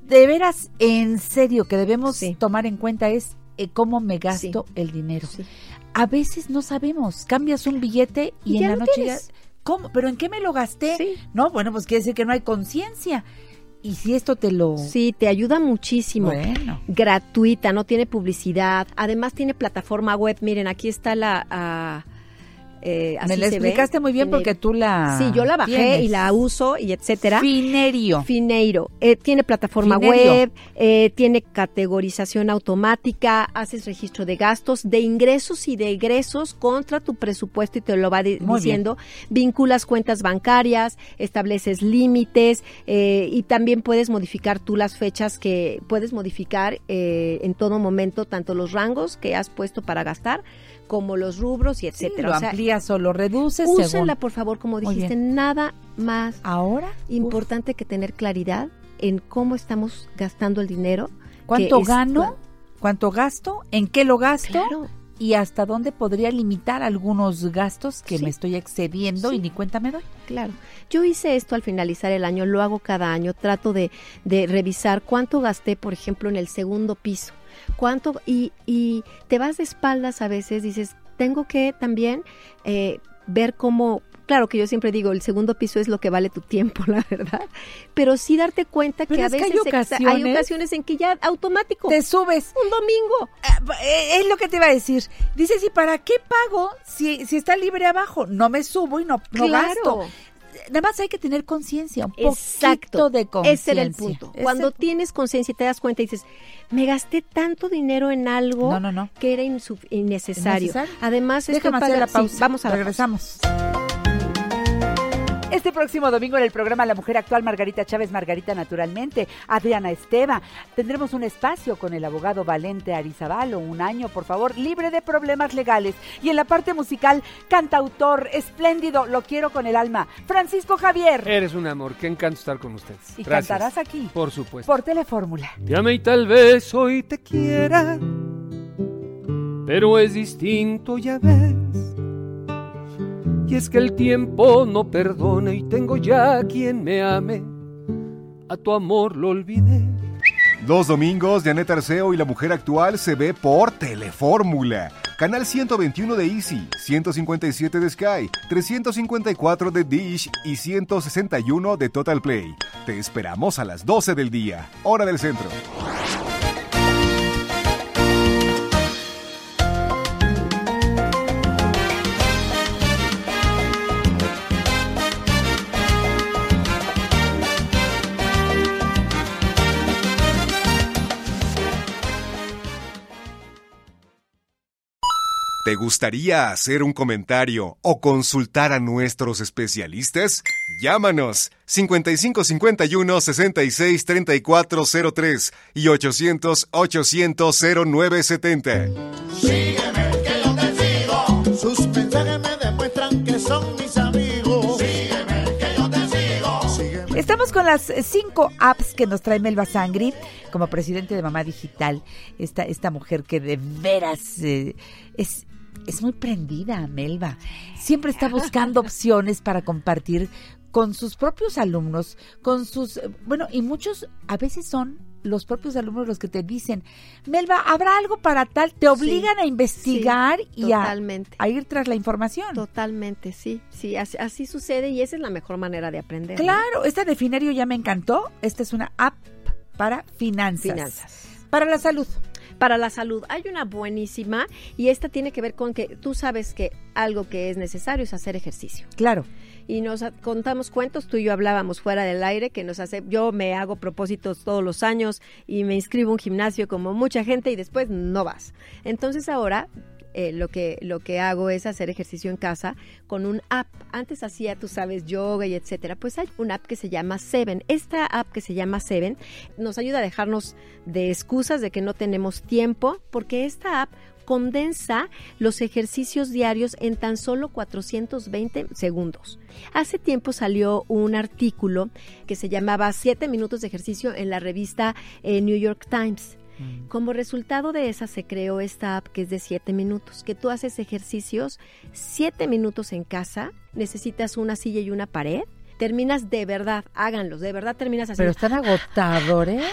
de veras en serio que debemos Sí. tomar en cuenta es eh, cómo me gasto el dinero. Sí. A veces no sabemos, cambias un billete y, Y en la noche ya. ¿cómo? ¿Pero en qué me lo gasté? No, bueno, pues quiere decir que no hay conciencia. Y si esto te lo... Sí, te ayuda muchísimo. Bueno. Gratuita, no tiene publicidad. Además tiene plataforma web. Miren, aquí está la... ah, eh, así me la se ve. explicaste muy bien Fineiro. porque tú la... Sí, yo la bajé tienes. y la uso y etcétera. Finerio. Fineiro. Eh, tiene plataforma Finerio. web, eh, tiene categorización automática, haces registro de gastos, de ingresos y de egresos contra tu presupuesto y te lo va diciendo. Vinculas cuentas bancarias, estableces límites eh, y también puedes modificar tú las fechas que puedes modificar eh, en todo momento, tanto los rangos que has puesto para gastar como los rubros y Sí, etcétera. lo O sea, amplías o lo reduces úsenla por favor, como dijiste, nada más Ahora, importante que tener claridad en cómo estamos gastando el dinero. ¿cuánto es- gano? ¿Cuánto gasto? ¿En qué lo gasto? Claro. y hasta dónde podría limitar algunos gastos que Sí. me estoy excediendo y Sí. ni cuenta me doy. Claro. Yo hice esto al finalizar el año, lo hago cada año, trato de, de revisar cuánto gasté, por ejemplo, en el segundo piso. Cuánto, y, y te vas de espaldas a veces, dices, tengo que también eh, ver cómo Claro que yo siempre digo, el segundo piso es lo que vale tu tiempo, la verdad. Pero sí darte cuenta Pero que a que veces hay exa- hay ocasiones- ocasiones en que ya automático. Te subes. Un domingo. Eh, Es lo que te iba a decir. Dices, ¿y para qué pago si, si está libre abajo? No me subo y no, no Claro. gasto. Nada más hay que tener conciencia, un Exacto. poquito de conciencia. Ese era el punto. Cuando tienes conciencia y te das cuenta y dices, me gasté tanto dinero en algo No, no, no. que era innecesario. Innecesario. Además, Déjame hacer paga- la sí, pausa. vamos a la Regresamos. Este próximo domingo en el programa La Mujer Actual, Margarita Chávez, Margarita Naturalmente, Adriana Esteva. Tendremos un espacio con el abogado Valente Arizabalo, un año, por favor, libre de problemas legales. Y en la parte musical, cantautor, espléndido, lo quiero con el alma, Francisco Javier. Eres un amor, qué encanto estar con ustedes. Y Gracias. cantarás aquí, Por supuesto. por Telefórmula. Llame y tal vez hoy te quiera, pero es distinto, ya ves. Y es que el tiempo no perdona y tengo ya quien me ame. A tu amor lo olvidé. Los domingos, Janet Arceo y la mujer actual se ve por Telefórmula. Canal 121 de Easy, 157 de Sky, 354 de Dish y 161 de Total Play. Te esperamos a las 12 del día, hora del centro. ¿Te gustaría hacer un comentario o consultar a nuestros especialistas? Llámanos 5551 66 3403 y 800 800 0970. Sígueme, que yo te sigo. Sus mensajes me demuestran que son mis amigos. Sígueme, que yo te sigo. Sígueme. Estamos con las cinco apps que nos trae Melba Sangri como presidente de Mamá Digital. Esta, esta mujer que de veras eh, es, es muy prendida, Melba. Siempre está buscando opciones para compartir con sus propios alumnos, con sus, eh, bueno, y muchos a veces son los propios alumnos los que te dicen, Melba, ¿habrá algo para tal? Te obligan a investigar Sí, y a, ir tras la información. Totalmente, sí. Sí, así, así sucede y esa es la mejor manera de aprender. ¿no? Claro, esta de Finario ya me encantó. Esta es una app para finanzas. Finanzas. Para la salud. Para la salud hay una buenísima y esta tiene que ver con que tú sabes que algo que es necesario es hacer ejercicio. Claro. y nos contamos cuentos, tú y yo hablábamos fuera del aire, que nos hace, yo me hago propósitos todos los años y me inscribo a un gimnasio como mucha gente y después no vas. Entonces ahora eh, lo, que, lo que hago es hacer ejercicio en casa con un app. Antes hacía, tú sabes, yoga y etcétera. Pues hay una app que se llama Seven. Esta app que se llama Seven nos ayuda a dejarnos de excusas de que no tenemos tiempo, porque esta app condensa los ejercicios diarios en tan solo 420 segundos. Hace tiempo salió un artículo que se llamaba 7 minutos de ejercicio en la revista eh, New York Times. Como resultado de esa se creó esta app que es de 7 minutos, que tú haces ejercicios 7 minutos en casa, necesitas una silla y una pared, terminas de verdad, háganlos, de verdad terminas así. Pero están agotadores.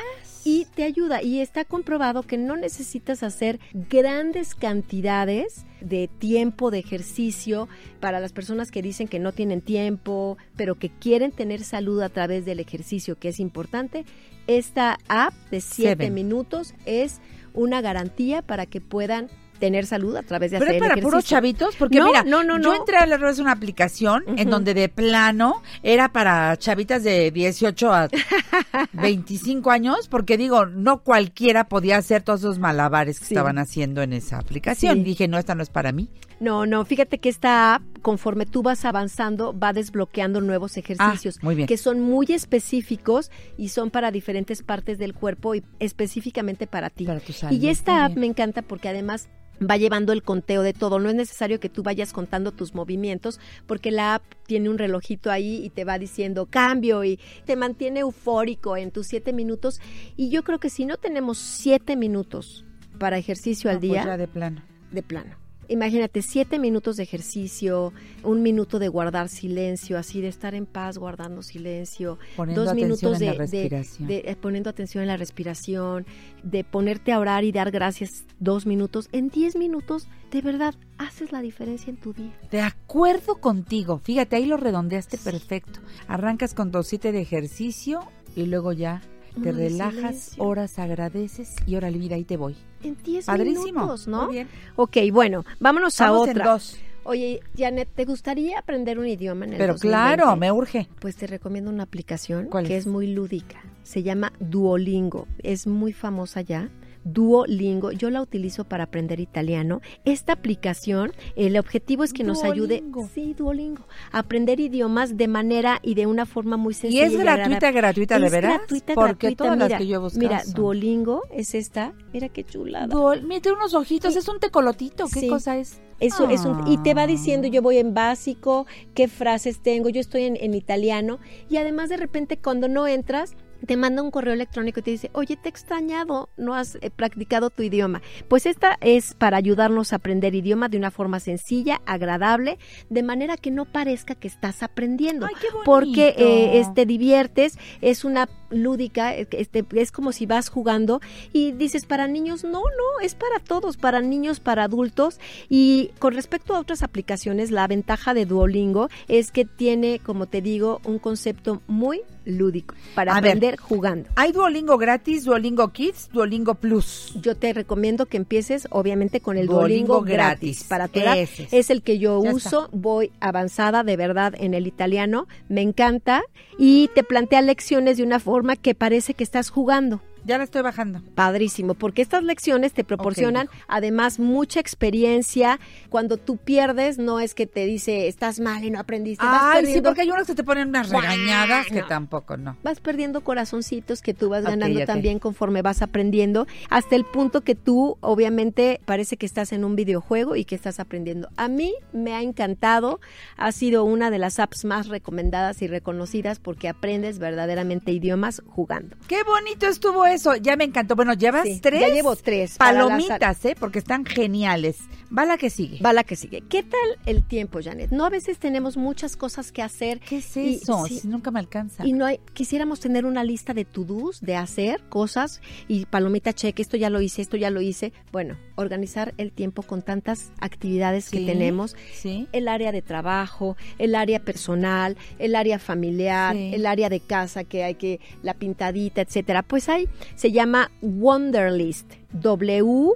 Y te ayuda, y está comprobado que no necesitas hacer grandes cantidades de tiempo de ejercicio para las personas que dicen que no tienen tiempo, pero que quieren tener salud a través del ejercicio, que es importante. Esta app de 7 Seven. minutos es una garantía para que puedan tener salud a través de Pero hacer es para ejercicio. puros chavitos, porque No, mira, no, no, yo entré a la red de una aplicación en donde de plano era para chavitas de 18 a 25 años, porque digo, no cualquiera podía hacer todos esos malabares que Sí. estaban haciendo en esa aplicación. Sí. Dije, no, esta no es para mí. No, no, fíjate que esta app, conforme tú vas avanzando, va desbloqueando nuevos ejercicios Ah, muy bien. que son muy específicos y son para diferentes partes del cuerpo y específicamente para ti. Para tu salud, y esta app me encanta porque además va llevando el conteo de todo. No es necesario que tú vayas contando tus movimientos porque la app tiene un relojito ahí y te va diciendo cambio y te mantiene eufórico en tus siete minutos. Y yo creo que si no tenemos siete minutos para ejercicio al No, pues día, ya de plano. de plano. Imagínate, siete minutos de ejercicio, un minuto de guardar silencio, así de estar en paz guardando silencio, Poniendo dos minutos de, de- respiración. de- eh, poniendo atención en la respiración, de ponerte a orar y dar gracias dos minutos. En diez minutos, de verdad, haces la diferencia en tu día. De acuerdo contigo. Fíjate, ahí lo redondeaste perfecto. Arrancas con tu siete de ejercicio y luego ya te relajas, silencio. horas agradeces y ahora mira, ahí te voy. En 10 Padrísimo. minutos, ¿no? Muy bien. Ok, bueno, vámonos a Vamos en otra. dos. Oye, Janet, ¿te gustaría aprender un idioma en el Pero 2020? claro, me urge. Pues te recomiendo una aplicación ¿Cuál que es? es? muy lúdica. Se llama Duolingo. Es muy famosa ya. Duolingo, yo la utilizo para aprender italiano. Esta aplicación, el objetivo es que nos ayude, Duolingo. sí, Duolingo, a aprender idiomas de manera y de una forma muy ¿Y sencilla. es gratuita, gratuita, de veras? gratuita, Porque gratuita. todas las que yo he buscado Mira, Duolingo es esta. Mira qué chulada. Duol- Mira, tiene unos ojitos, es un tecolotito. ¿Qué Sí. cosa es? Eso es un, y te va Ah. diciendo, yo voy en básico, qué frases tengo, yo estoy en, en italiano. Y además de repente cuando no entras, te manda un correo electrónico y te dice, oye, te he extrañado, no has eh, practicado tu idioma. Pues esta es para ayudarnos a aprender idioma de una forma sencilla, agradable, de manera que no parezca que estás aprendiendo. Ay, qué bonito. porque eh, este, diviertes, es una lúdica, eh, este, es como si vas jugando y dices para niños, no, no, es para todos, para niños, para adultos. Y con respecto a otras aplicaciones, la ventaja de Duolingo es que tiene, como te digo, un concepto muy lúdico para A ver. aprender jugando. Hay Duolingo gratis, Duolingo Kids, Duolingo Plus. Yo te recomiendo que empieces obviamente con el Duolingo Duolingo, gratis. gratis. Para tu edad. Es. Es el que yo Ya uso, voy avanzada de verdad en el italiano, me encanta y te plantea lecciones de una forma que parece que estás jugando. Ya la estoy bajando. Padrísimo, porque estas lecciones te proporcionan además mucha experiencia. Cuando tú pierdes, no es que te dice estás mal y no aprendiste. vas Ay, sí, perdiendo- porque hay unos que te ponen unas regañadas que tampoco, no. vas perdiendo corazoncitos que tú vas ganando también conforme vas aprendiendo, hasta el punto que tú obviamente parece que estás en un videojuego y que estás aprendiendo. A mí me ha encantado, ha sido una de las apps más recomendadas y reconocidas porque aprendes verdaderamente idiomas jugando. Qué bonito estuvo eso, ya me encantó. Bueno, llevas Sí, tres. ya llevo tres Palomitas, ¿eh? Porque están geniales. Va la que sigue. Va la que sigue. ¿Qué tal el tiempo, Janet? No a veces tenemos muchas cosas que hacer. ¿Qué es y- eso? sí, Si nunca me alcanza. Y no hay, quisiéramos tener una lista de to-dos, de hacer cosas y palomita cheque, esto ya lo hice, esto ya lo hice. Bueno, organizar el tiempo con tantas actividades Sí, que tenemos. sí. El área de trabajo, el área personal, el área familiar, Sí. el área de casa que hay que, la pintadita, etcétera. Pues hay, se llama Wonderlist. W-U-N-D,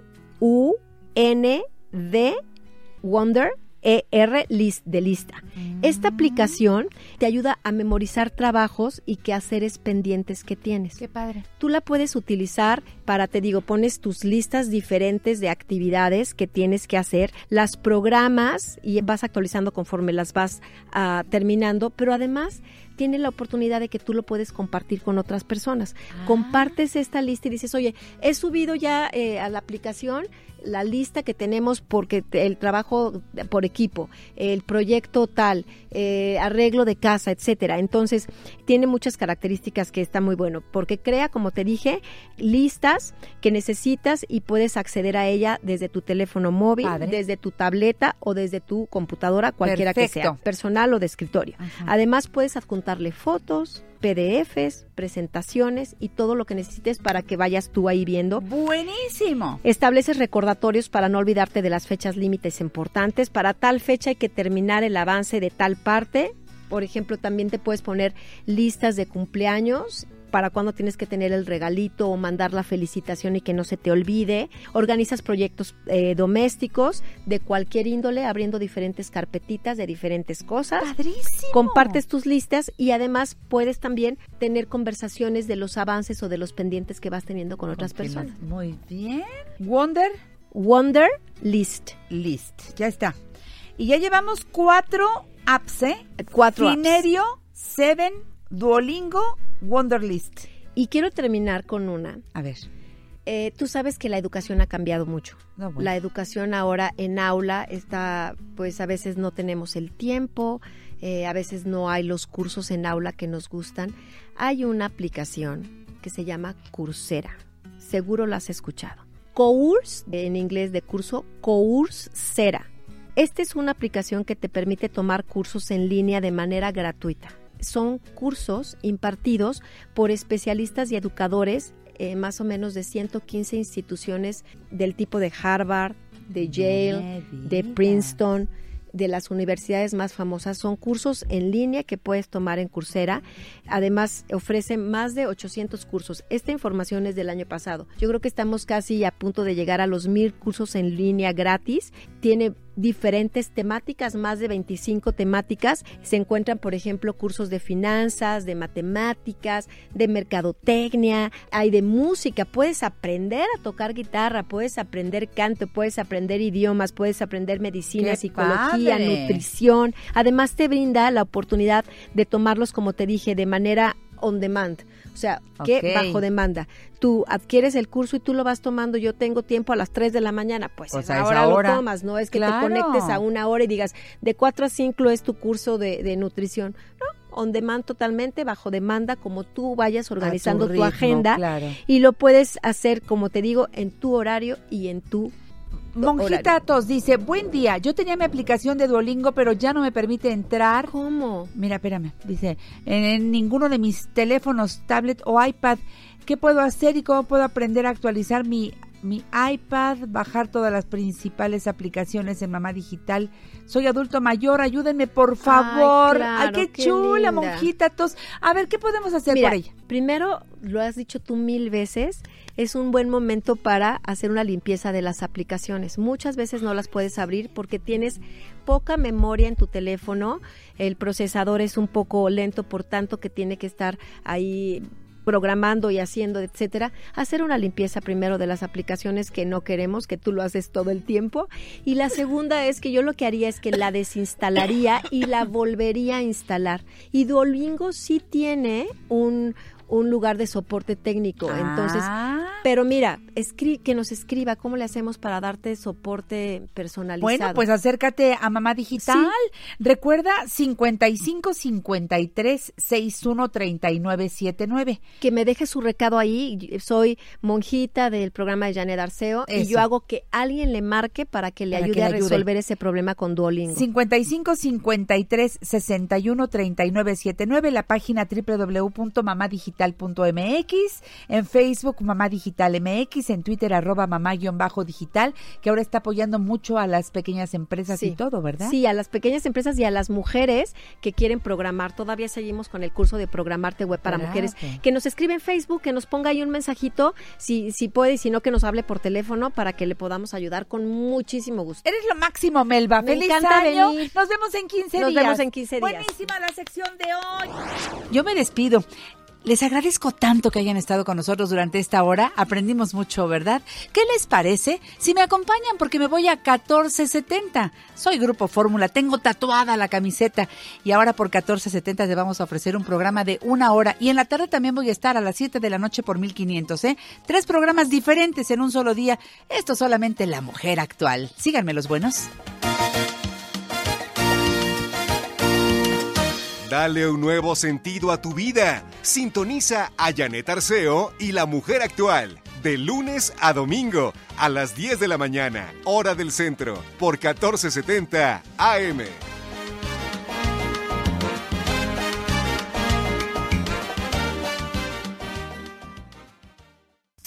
Wonder, E-R, list, de lista. Esta aplicación te ayuda a memorizar trabajos y quehaceres pendientes que tienes. Qué padre. Tú la puedes utilizar para, te digo, pones tus listas diferentes de actividades que tienes que hacer, las programas y vas actualizando conforme las vas ah, terminando, pero además tiene la oportunidad de que tú lo puedes compartir con otras personas. Compartes esta lista y dices, oye, he subido ya eh, a la aplicación la lista que tenemos porque el trabajo por equipo, el proyecto tal, eh, arreglo de casa, etcétera. Entonces, tiene muchas características que está muy bueno, porque crea, como te dije, listas que necesitas y puedes acceder a ella desde tu teléfono móvil, Padre. desde tu tableta o desde tu computadora, cualquiera que sea, personal o de escritorio. Ajá. Además, puedes adjuntarle fotos, PDFs, presentaciones y todo lo que necesites para que vayas tú ahí viendo. Buenísimo. Estableces recordatorios para no olvidarte de las fechas límites importantes. Para tal fecha hay que terminar el avance de tal parte. Por ejemplo, también te puedes poner listas de cumpleaños para cuando tienes que tener el regalito o mandar la felicitación y que no se te olvide. Organizas proyectos eh, domésticos de cualquier índole, abriendo diferentes carpetitas de diferentes cosas. Padrísimo. Compartes tus listas y además puedes también tener conversaciones de los avances o de los pendientes que vas teniendo con otras personas. Muy bien. Wonder Wonder List. List. Ya está. Y ya llevamos cuatro apps, ¿eh? Cuatro apps. Seven, Duolingo, Wonderlist. Y quiero terminar con una. A ver. Eh, tú sabes que la educación ha cambiado mucho. No, bueno. La educación ahora en aula está, pues a veces no tenemos el tiempo, eh, a veces no hay los cursos en aula que nos gustan. Hay una aplicación que se llama Coursera. Seguro la has escuchado. Course, en inglés de curso, Coursera. Esta es una aplicación que te permite tomar cursos en línea de manera gratuita. Son cursos impartidos por especialistas y educadores, eh, más o menos de 115 instituciones del tipo de Harvard, de Yale, de Princeton, de las universidades más famosas. Son cursos en línea que puedes tomar en Coursera. Además, ofrece más de 800 cursos. Esta información es del año pasado. Yo creo que estamos casi a punto de llegar a los mil cursos en línea gratis. Tiene diferentes temáticas, más de 25 temáticas. Se encuentran, por ejemplo, cursos de finanzas, de matemáticas, de mercadotecnia, hay de música. Puedes aprender a tocar guitarra, puedes aprender canto, puedes aprender idiomas, puedes aprender medicina, ¡Qué psicología, padre! nutrición. Además, te brinda la oportunidad de tomarlos, como te dije, de manera on demand. O sea, que bajo demanda. Tú adquieres el curso y tú lo vas tomando. Yo tengo tiempo a las 3 de la mañana. Pues, Pues ahora hora. lo tomas. No es que Claro. te conectes a una hora y digas, de 4 a 5 es tu curso de, de nutrición. No, on demand totalmente, bajo demanda, como tú vayas organizando tu, ritmo, agenda. claro. Y lo puedes hacer, como te digo, en tu horario y en tu Monjita horario. Tos dice, buen día, yo tenía mi aplicación de Duolingo, pero ya no me permite entrar. ¿Cómo? Mira, espérame, dice, en, en ninguno de mis teléfonos, tablet o iPad, ¿qué puedo hacer y cómo puedo aprender a actualizar mi, mi iPad, bajar todas las principales aplicaciones en Mamá Digital? Soy adulto mayor, ayúdenme por favor. Ay, claro, qué, qué chula, linda. monjita Tos. A ver, ¿qué podemos hacer Mira, por ella? Primero, lo has dicho tú mil veces, es un buen momento para hacer una limpieza de las aplicaciones. Muchas veces no las puedes abrir porque tienes poca memoria en tu teléfono, el procesador es un poco lento, por tanto que tiene que estar ahí programando y haciendo, etcétera, hacer una limpieza primero de las aplicaciones que no queremos, que tú lo haces todo el tiempo. Y la segunda es que yo lo que haría es que la desinstalaría y la volvería a instalar. Y Duolingo sí tiene un, un lugar de soporte técnico. Entonces. Pero mira, escri que nos escriba cómo le hacemos para darte soporte personalizado. Bueno, pues acércate a Mamá Digital. Recuerda 55 53 61 39 79. que me deje su recado ahí. Soy monjita del programa de Janet Arceo y Eso. yo hago que alguien le marque para que le Para que ayude le a ayude. resolver ese problema con Duolingo. 55 53 61 39 79, la página www.mamadigital.mx, en Facebook Mamá Digital MX, en Twitter arroba mamá-digital, que ahora está apoyando mucho a las pequeñas empresas y todo, ¿verdad? Sí, a las pequeñas empresas y a las mujeres que quieren programar. Todavía seguimos con el curso de programarte web para mujeres. Que nos escribe en Facebook, que nos ponga ahí un mensajito, si, si puede y si no, que nos hable por teléfono para que le podamos ayudar con muchísimo gusto. Eres lo máximo, Melba. Me Feliz año. venir. Nos vemos en 15 Nos días. vemos en 15 días. Buenísima la sección de hoy. Yo me despido. Les agradezco tanto que hayan estado con nosotros durante esta hora. Aprendimos mucho, ¿verdad? ¿Qué les parece si me acompañan? Porque me voy a 1470. Soy Grupo Fórmula, tengo tatuada la camiseta. Y ahora por 1470 te vamos a ofrecer un programa de una hora. Y en la tarde también voy a estar a las 7 de la noche por 1500, ¿eh? Tres programas diferentes en un solo día. Esto solamente la mujer actual. Síganme los buenos. Dale un nuevo sentido a tu vida. Sintoniza a Janet Arceo y la mujer actual. De lunes a domingo, a las 10 de la mañana, hora del centro, por 1470 AM.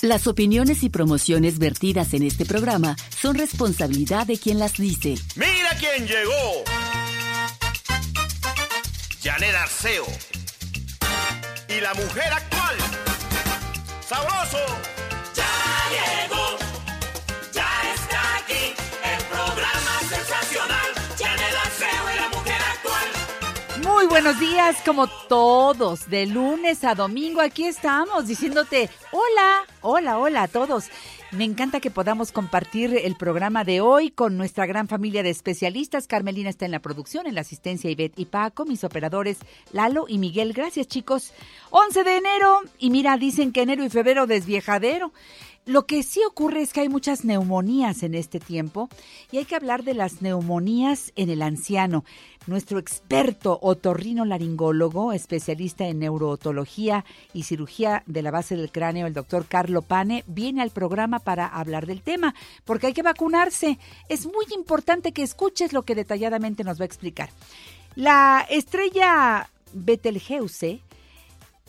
Las opiniones y promociones vertidas en este programa son responsabilidad de quien las dice. Mira quién llegó. Janet Arceo. Y la mujer actual. Sabroso. Ya llegó, ya está aquí, el programa sensacional, Janet Arceo y la mujer actual. Muy buenos días, como todos, de lunes a domingo, aquí estamos diciéndote hola, hola, hola a todos. Me encanta que podamos compartir el programa de hoy con nuestra gran familia de especialistas. Carmelina está en la producción, en la asistencia Ivette y Paco, mis operadores Lalo y Miguel. Gracias, chicos. 11 de enero, y mira, dicen que enero y febrero desviejadero. Lo que sí ocurre es que hay muchas neumonías en este tiempo y hay que hablar de las neumonías en el anciano. Nuestro experto otorrino laringólogo, especialista en neurootología y cirugía de la base del cráneo, el doctor Carlo Pane, viene al programa para hablar del tema, porque hay que vacunarse. Es muy importante que escuches lo que detalladamente nos va a explicar. La estrella Betelgeuse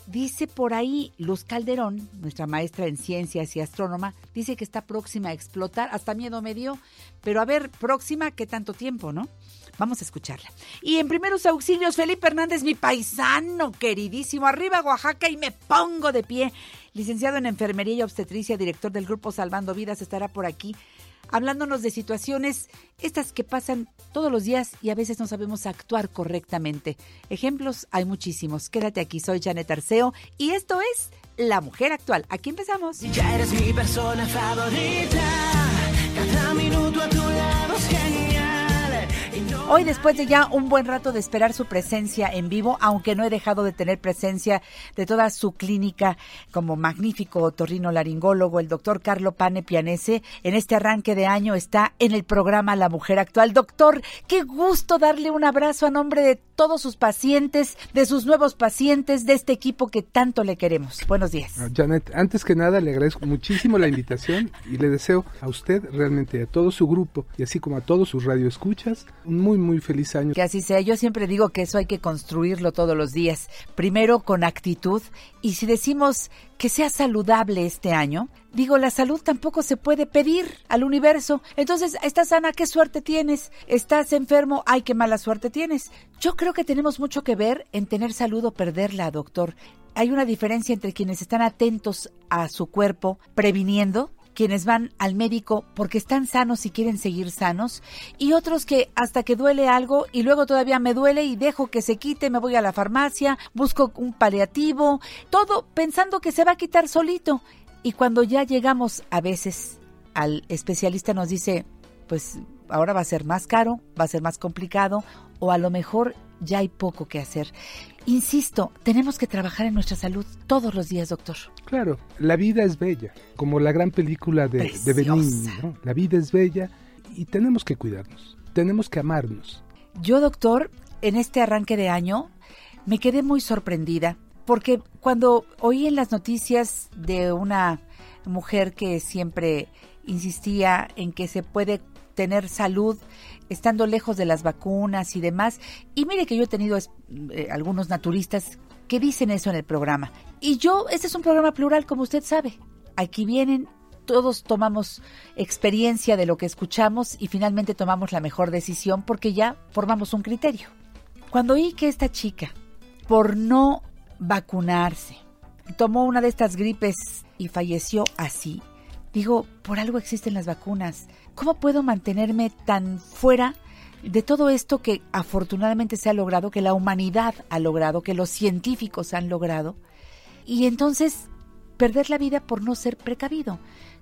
Dice por ahí Luz Calderón, nuestra maestra en ciencias y astrónoma, dice que está próxima a explotar. Hasta miedo me dio. Pero a ver, próxima, ¿qué tanto tiempo, no? Vamos a escucharla. Y en primeros auxilios, Felipe Hernández, mi paisano queridísimo, arriba Oaxaca y me pongo de pie. Licenciado en Enfermería y Obstetricia, director del grupo Salvando Vidas, estará por aquí hablándonos de situaciones, estas que pasan todos los días y a veces no sabemos actuar correctamente. Ejemplos hay muchísimos. Quédate aquí, soy Janet Arceo y esto es La Mujer Actual. Aquí empezamos. Ya eres mi persona favorita. Cada minuto a tu lado Hoy, después de ya un buen rato de esperar su presencia en vivo, aunque no he dejado de tener presencia de toda su clínica como magnífico otorrino laringólogo, el doctor Carlo Pane Pianese, en este arranque de año está en el programa La Mujer Actual. Doctor, qué gusto darle un abrazo a nombre de todos sus pacientes, de sus nuevos pacientes, de este equipo que tanto le queremos. Buenos días. Ah, Janet, antes que nada le agradezco muchísimo la invitación y le deseo a usted realmente a todo su grupo y así como a todos sus radioescuchas un muy muy feliz año. Que así sea. Yo siempre digo que eso hay que construirlo todos los días. Primero con actitud. Y si decimos que sea saludable este año, digo, la salud tampoco se puede pedir al universo. Entonces, estás sana, qué suerte tienes. Estás enfermo, ay, qué mala suerte tienes. Yo creo que tenemos mucho que ver en tener salud o perderla, doctor. Hay una diferencia entre quienes están atentos a su cuerpo, previniendo, quienes van al médico porque están sanos y quieren seguir sanos, y otros que hasta que duele algo y luego todavía me duele y dejo que se quite, me voy a la farmacia, busco un paliativo, todo pensando que se va a quitar solito. Y cuando ya llegamos a veces al especialista nos dice, pues ahora va a ser más caro, va a ser más complicado, o a lo mejor ya hay poco que hacer. Insisto, tenemos que trabajar en nuestra salud todos los días, doctor. Claro, la vida es bella, como la gran película de, ¿no? La vida es bella y tenemos que cuidarnos, tenemos que amarnos. Yo, doctor, en este arranque de año me quedé muy sorprendida porque cuando oí en las noticias de una mujer que siempre insistía en que se puede tener salud estando lejos de las vacunas y demás, y mire que yo he tenido eh, algunos naturistas que dicen eso en el programa. Y yo, este es un programa plural, como usted sabe. Aquí vienen todos tomamos experiencia de lo que escuchamos y finalmente tomamos la mejor decisión porque ya formamos un criterio. Cuando oí que esta chica, por no vacunarse, tomó una de estas gripes y falleció así, digo, por algo existen las vacunas. ¿Cómo puedo mantenerme tan fuera de todo esto que afortunadamente se ha logrado, que la humanidad ha logrado, que los científicos han logrado? Y entonces perder la vida por no ser precavido.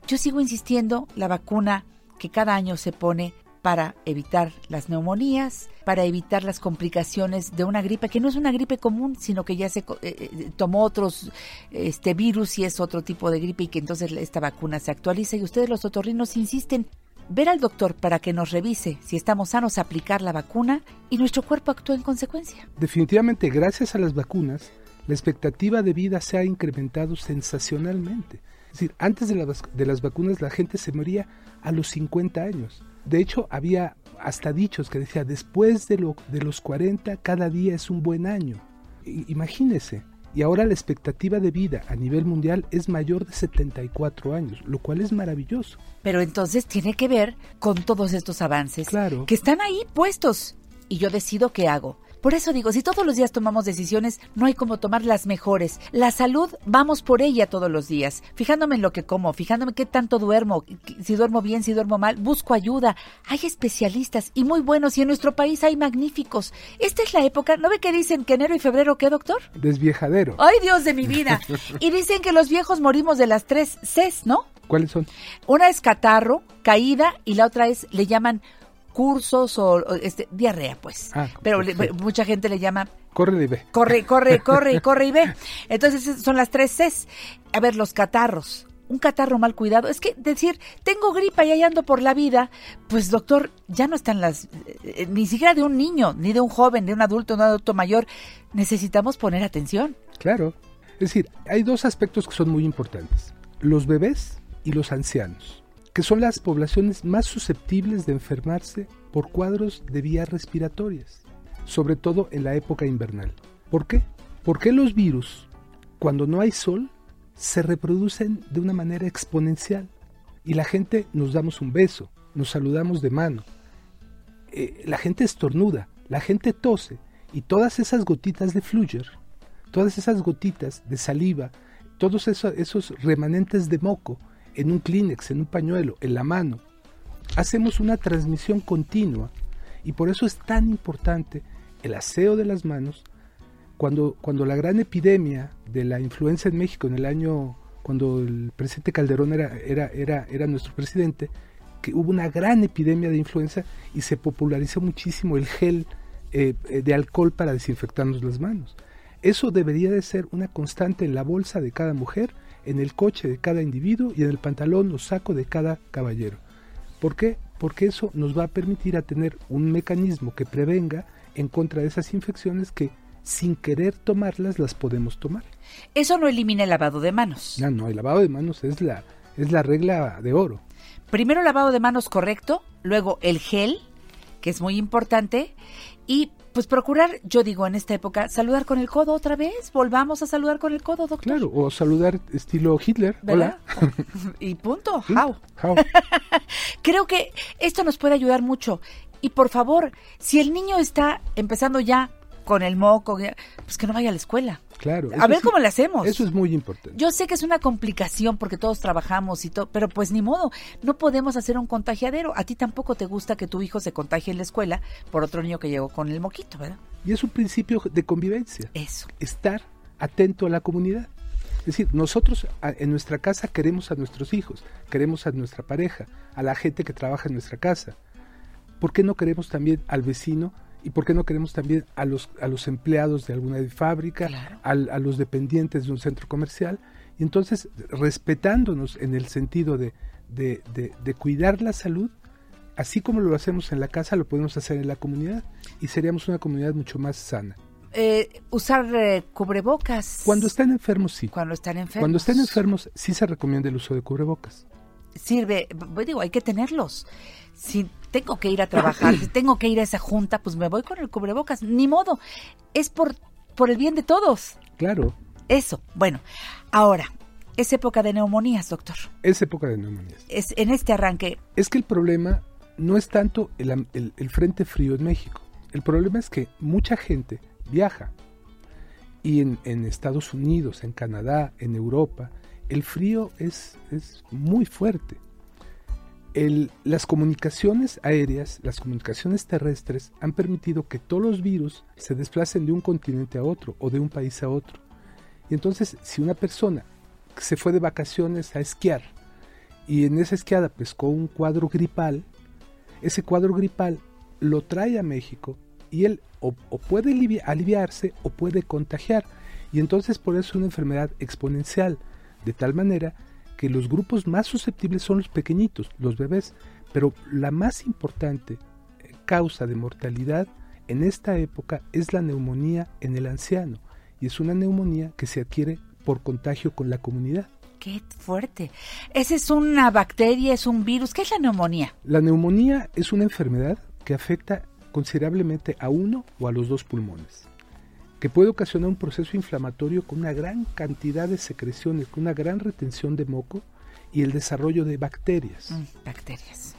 Yo sigo insistiendo, la vacuna que cada año se pone para evitar las neumonías, para evitar las complicaciones de una gripe que no es una gripe común, sino que ya se eh, tomó otros este virus y es otro tipo de gripe y que entonces esta vacuna se actualiza y ustedes los otorrinos insisten ver al doctor para que nos revise si estamos sanos, aplicar la vacuna y nuestro cuerpo actúa en consecuencia. Definitivamente, gracias a las vacunas, la expectativa de vida se ha incrementado sensacionalmente. Es decir, antes de, de, las vacunas la gente se moría a los 50 años. De hecho, había hasta dichos que decía, después de, lo, de los 40, cada día es un buen año. I, imagínese. Y ahora la expectativa de vida a nivel mundial es mayor de 74 años, lo cual es maravilloso. Pero entonces tiene que ver con todos estos avances claro. que están ahí puestos. Y yo decido qué hago. Por eso digo, si todos los días tomamos decisiones, no hay como tomar las mejores. La salud, vamos por ella todos los días, fijándome en lo que como, fijándome qué tanto duermo, si duermo bien, si duermo mal, busco ayuda. Hay especialistas y muy buenos y en nuestro país hay magníficos. Esta es la época, ¿no ve que dicen que enero y febrero qué, doctor? Desviejadero. Ay, Dios de mi vida. y dicen que los viejos morimos de las tres Cs, ¿no? ¿Cuáles son? Una es catarro, caída y la otra es, le llaman cursos o, o este, diarrea, pues. Ah, Pero le, mucha gente le llama... Corre y ve. Corre, corre, corre y corre y ve. Entonces son las tres Cs. A ver, los catarros. un catarro mal cuidado. Es que decir, tengo gripa y ahí ando por la vida, pues doctor, ya no están las, eh, ni siquiera de un niño, ni de un joven, de un adulto, un adulto mayor. Necesitamos poner atención. Claro. Es decir, hay dos aspectos que son muy importantes. Los bebés y los ancianos, que son las poblaciones más susceptibles de enfermarse por cuadros de vías respiratorias, sobre todo en la época invernal. ¿Por qué? Porque los virus, cuando no hay sol, se reproducen de una manera exponencial y la gente nos damos un beso, nos saludamos de mano, eh, la gente estornuda, la gente tose y todas esas gotitas de fluyer, todas esas gotitas de saliva, todos esos remanentes de moco en un Kleenex, en un pañuelo, en la mano, hacemos una transmisión continua y por eso es tan importante el aseo de las manos cuando, cuando la gran epidemia de la influenza en México en el año, cuando el presidente Calderón era, era, era, era nuestro presidente, que hubo una gran epidemia de influenza y se popularizó muchísimo el gel eh, de alcohol para desinfectarnos las manos. Eso debería de ser una constante en la bolsa de cada mujer, en el coche de cada individuo y en el pantalón o saco de cada caballero. ¿Por qué? Porque eso nos va a permitir a tener un mecanismo que prevenga en contra de esas infecciones que sin querer tomarlas las podemos tomar. Eso no elimina el lavado de manos. No, no, el lavado de manos es la, es la regla de oro. Primero lavado de manos correcto, luego el gel, que es muy importante, y pues procurar, yo digo en esta época, saludar con el codo otra vez. Volvamos a saludar con el codo, doctor. Claro, o saludar estilo Hitler. ¿verdad? Hola. y punto. How. How. Creo que esto nos puede ayudar mucho. Y por favor, si el niño está empezando ya con el moco, pues que no vaya a la escuela. Claro. A ver cómo le hacemos. Eso es muy importante. Yo sé que es una complicación porque todos trabajamos y todo, pero pues ni modo, no podemos hacer un contagiadero. A ti tampoco te gusta que tu hijo se contagie en la escuela por otro niño que llegó con el moquito, ¿verdad? Y es un principio de convivencia. Eso. Estar atento a la comunidad. Es decir, nosotros en nuestra casa queremos a nuestros hijos, queremos a nuestra pareja, a la gente que trabaja en nuestra casa. ¿Por qué no queremos también al vecino y por qué no queremos también a los, a los empleados de alguna fábrica, al- a los dependientes de un centro comercial? Y entonces, respetándonos en el sentido de, de- de- de cuidar la salud, así como lo hacemos en la casa, lo podemos hacer en la comunidad y seríamos una comunidad mucho más sana. Eh, usar eh, cubrebocas. Cuando están enfermos, sí. Cuando están enfermos. Cuando estén enfermos, sí se recomienda el uso de cubrebocas. Sirve, digo, hay que tenerlos. Si tengo que ir a trabajar, si tengo que ir a esa junta, pues me voy con el cubrebocas. Ni modo. Es por, por el bien de todos. Claro, Eso. Bueno, ahora, es época de neumonías, doctor. es época de neumonías. Es en este arranque. Es que el problema no es tanto el, el- el frente frío en México. El problema es que mucha gente viaja. Y en, en Estados Unidos, en Canadá, en Europa, el frío es, es muy fuerte. Las comunicaciones aéreas, las comunicaciones terrestres han permitido que todos los virus se desplacen de un continente a otro o de un país a otro. Y entonces, si una persona se fue de vacaciones a esquiar y en esa esquiada pescó un cuadro gripal, ese cuadro gripal lo trae a México y él o, puede alivi- aliviarse o puede contagiar. Y entonces por eso es una enfermedad exponencial, de tal manera que los grupos más susceptibles son los pequeñitos, los bebés, pero la más importante causa de mortalidad en esta época es la neumonía en el anciano, y es una neumonía que se adquiere por contagio con la comunidad. Qué fuerte. Esa es una bacteria, es un virus. ¿Qué es la neumonía? La neumonía es una enfermedad que afecta considerablemente a uno o a los dos pulmones, que puede ocasionar un proceso inflamatorio con una gran cantidad de secreciones, con una gran retención de moco y el desarrollo de bacterias. Mm, bacterias.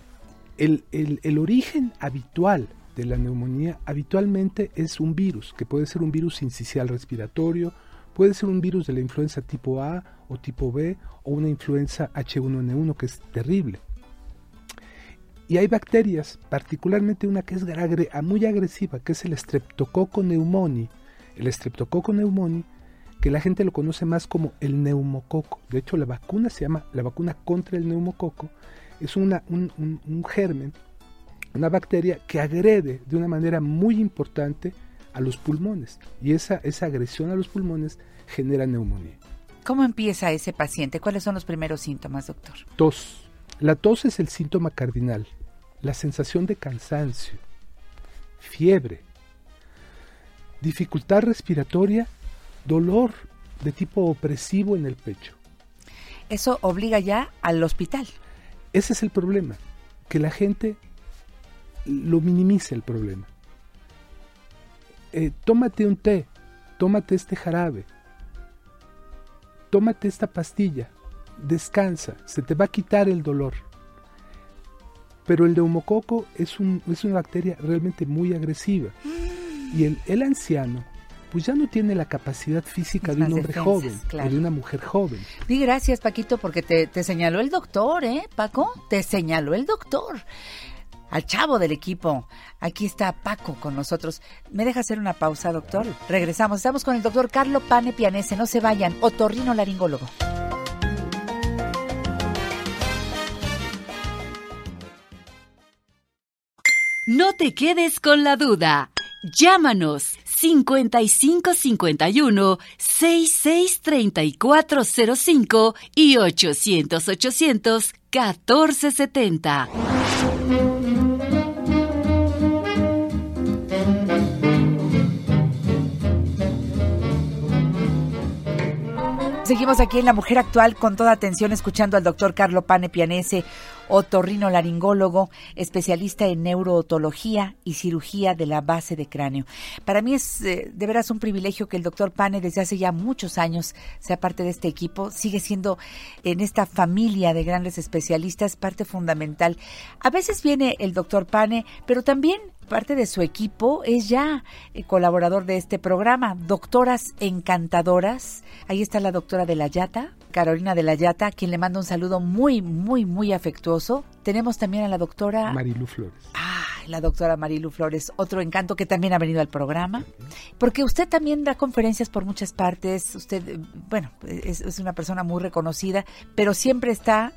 El, el- el origen habitual de la neumonía habitualmente es un virus, que puede ser un virus incisional respiratorio, puede ser un virus de la influenza tipo A o tipo B o una influenza H1N1 que es terrible. Y hay bacterias, particularmente una que es muy agresiva, que es el Streptococcus pneumoniae. El Streptococcus pneumoniae, que la gente lo conoce más como el neumococo. De hecho, la vacuna se llama la vacuna contra el neumococo. Es una, un, un- un germen, una bacteria que agrede de una manera muy importante a los pulmones. Y esa, esa agresión a los pulmones genera neumonía. ¿Cómo empieza ese paciente? ¿Cuáles son los primeros síntomas, doctor? Tos. La tos es el síntoma cardinal. La sensación de cansancio, fiebre, dificultad respiratoria, dolor de tipo opresivo en el pecho. Eso obliga ya al hospital. Ese es el problema, que la gente lo minimiza el problema. Eh, tómate un té, tómate este jarabe, tómate esta pastilla, descansa, se te va a quitar el dolor. Pero el neumococo es, un, es una bacteria realmente muy agresiva. Y el, el anciano, pues ya no tiene la capacidad física de un hombre defensas, joven claro. o de una mujer joven. Di gracias, Paquito, porque te, te señaló el doctor, ¿eh, Paco? Te señaló el doctor. Al chavo del equipo. Aquí está Paco con nosotros. ¿Me deja hacer una pausa, doctor? Regresamos. Estamos con el doctor Carlo Pane Pianese. No se vayan. Otorrino laringólogo. No te quedes con la duda. Llámanos 5551 663405 y 800 800 1470. Seguimos aquí en La Mujer Actual con toda atención escuchando al doctor Carlo Pane Pianese, otorrino laringólogo, especialista en neurootología y cirugía de la base de cráneo. Para mí es eh, de veras un privilegio que el doctor Pane desde hace ya muchos años sea parte de este equipo, sigue siendo en esta familia de grandes especialistas parte fundamental. A veces viene el doctor Pane, pero también parte de su equipo es ya eh, colaborador de este programa, Doctoras Encantadoras. Ahí está la doctora de la Yata, Carolina de la Yata, quien le manda un saludo muy, muy, muy afectuoso. Tenemos también a la doctora, Marilu Flores. la doctora Marilu Flores, otro encanto que también ha venido al programa, porque usted también da conferencias por muchas partes, usted, eh, bueno, es, es una persona muy reconocida, pero siempre está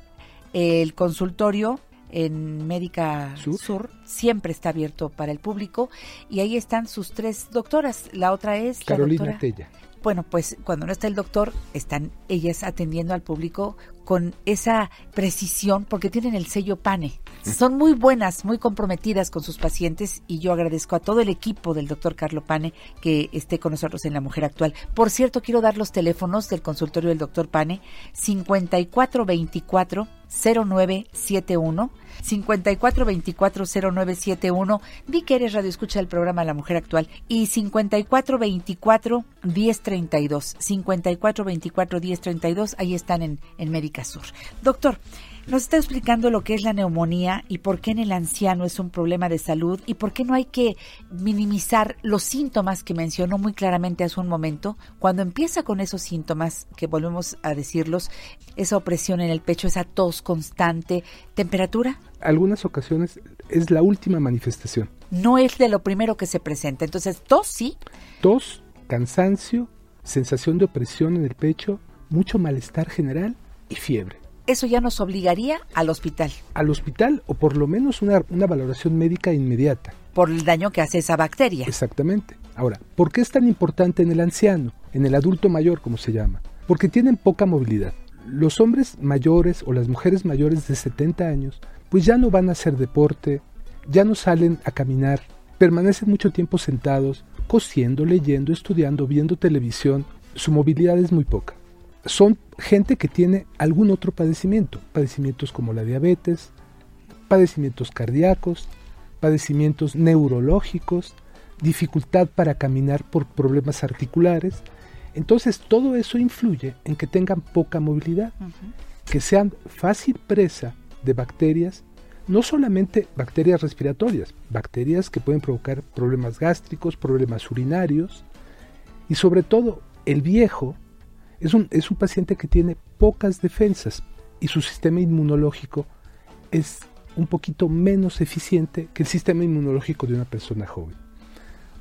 el consultorio en Médica Sur. siempre está abierto para el público y ahí están sus tres doctoras. La otra es la Carolina doctora- Tella. Bueno, pues cuando no está el doctor, están ellas atendiendo al público con esa precisión porque tienen el sello PANE. Son muy buenas, muy comprometidas con sus pacientes y yo agradezco a todo el equipo del doctor Carlo Pane que esté con nosotros en La Mujer Actual. Por cierto, quiero dar los teléfonos del consultorio del doctor Pane 5424 0971 54240971 di que eres radio escucha el programa La Mujer Actual y 5424 1032 5424 1032 ahí están en, en Médica Sur. Doctor, nos está explicando lo que es la neumonía y por qué en el anciano es un problema de salud y por qué no hay que minimizar los síntomas que mencionó muy claramente hace un momento. Cuando empieza con esos síntomas, que volvemos a decirlos, esa opresión en el pecho, esa tos constante, temperatura, Algunas ocasiones es la última manifestación. no es de lo primero que se presenta. Entonces, tos sí, Tos, cansancio, sensación de opresión en el pecho, mucho malestar general y fiebre. Eso ya nos obligaría al hospital Al hospital o por lo menos una, una valoración médica inmediata. por el daño que hace esa bacteria. Exactamente. Ahora, ¿por qué es tan importante en el anciano, en el adulto mayor, como se llama? Porque tienen poca movilidad. Los hombres mayores o las mujeres mayores de 70 años, pues ya no van a hacer deporte, ya no salen a caminar, permanecen mucho tiempo sentados, cosiendo, leyendo, estudiando, viendo televisión. Su movilidad es muy poca. Son gente que tiene algún otro padecimiento, padecimientos como la diabetes, padecimientos cardíacos, padecimientos neurológicos, dificultad para caminar por problemas articulares. Entonces todo eso influye en que tengan poca movilidad, que sean fácil presa de bacterias, no solamente bacterias respiratorias, bacterias que pueden provocar problemas gástricos, problemas urinarios, y sobre todo el viejo es un, es un paciente que tiene pocas defensas y su sistema inmunológico es un poquito menos eficiente que el sistema inmunológico de una persona joven.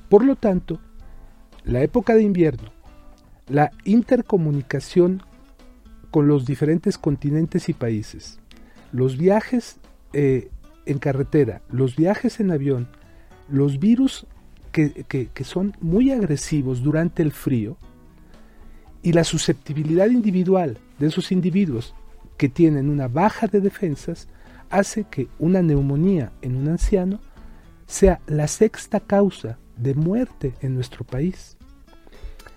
Por lo tanto, la época de invierno, la intercomunicación con los diferentes continentes y países, los viajes eh, en carretera, los viajes en avión, los virus que, que- que son muy agresivos durante el frío Y la susceptibilidad individual de esos individuos que tienen una baja de defensas hace que una neumonía en un anciano sea la sexta causa de muerte en nuestro país.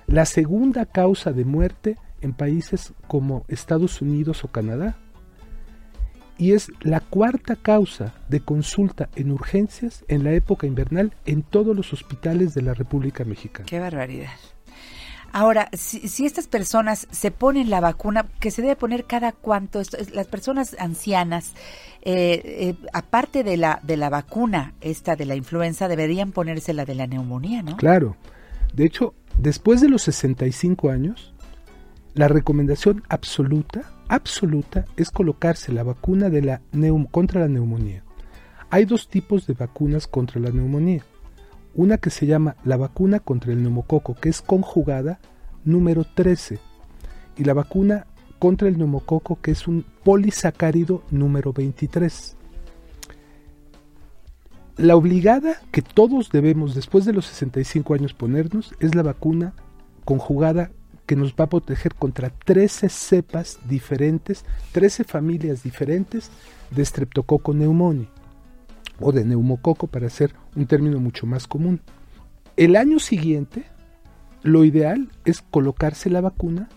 La segunda causa de muerte en países como Estados Unidos o Canadá. Y es la cuarta causa de consulta en urgencias en la época invernal en todos los hospitales de la República Mexicana. Qué barbaridad. Ahora, si, estas personas se ponen la vacuna, que se debe poner cada cuánto, esto, es- las personas ancianas, eh, eh, aparte de la, de la vacuna, esta de la influenza, deberían ponerse la de la neumonía, ¿no? Claro. De hecho, después de los 65 años, la recomendación absoluta, absoluta, es colocarse la vacuna de la neum- contra la neumonía. Hay dos tipos de vacunas contra la neumonía. Una que se llama la vacuna contra el neumococo, que es conjugada número 13, y la vacuna contra el neumococo, que es un polisacárido número 23. La obligada que todos debemos después de los 65 años ponernos es la vacuna conjugada que nos va a proteger contra 13 cepas diferentes, 13 familias diferentes de Streptococcus pneumoniae o de neumococo para hacer un término mucho más común. El año siguiente, lo ideal es colocarse la vacuna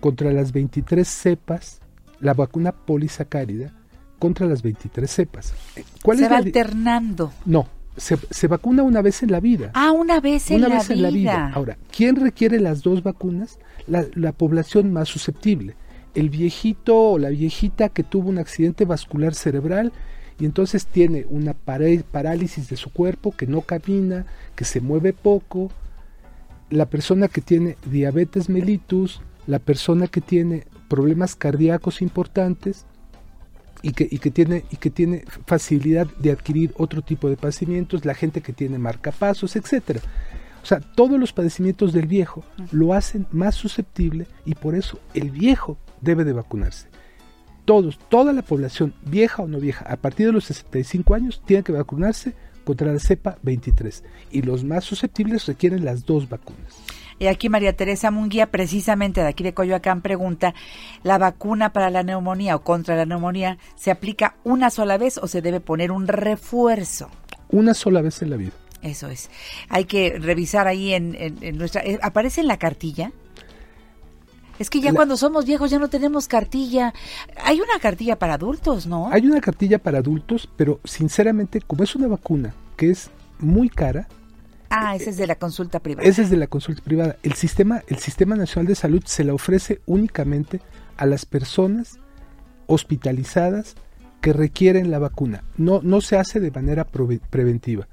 contra las 23 cepas, la vacuna polisacárida contra las 23 cepas. ¿Cuál se es va alternando. No, se, se vacuna una vez en la vida. Ah, una vez en, una la, vez en la vida. Ahora, ¿quién requiere las dos vacunas? La, la población más susceptible. El viejito o la viejita que tuvo un accidente vascular cerebral y entonces tiene una parálisis de su cuerpo, que no camina, que se mueve poco. La persona que tiene diabetes mellitus, la persona que tiene problemas cardíacos importantes, y que, y que tiene y que tiene facilidad de adquirir otro tipo de padecimientos, la gente que tiene marcapasos, etcétera. O sea, todos los padecimientos del viejo lo hacen más susceptible y por eso el viejo debe de vacunarse. Todos, toda la población, vieja o no vieja, a partir de los 65 años, tiene que vacunarse contra la cepa 23 y los más susceptibles requieren las dos vacunas. Y aquí María Teresa Munguía, precisamente de aquí de Coyoacán, pregunta, ¿la vacuna para la neumonía o contra la neumonía se aplica una sola vez o se debe poner un refuerzo? Una sola vez en la vida. Eso es. Hay que revisar ahí en, en- en nuestra... eh, ¿Aparece en la cartilla? Es que ya La- cuando somos viejos ya no tenemos cartilla. Hay una cartilla para adultos, ¿no? Hay una cartilla para adultos, pero sinceramente, como es una vacuna que es muy cara, Ah, esa es de la consulta privada. Esa es de la consulta privada. El sistema, el sistema nacional de salud se la ofrece únicamente a las personas hospitalizadas que requieren la vacuna. No, no se hace de manera prove- preventiva.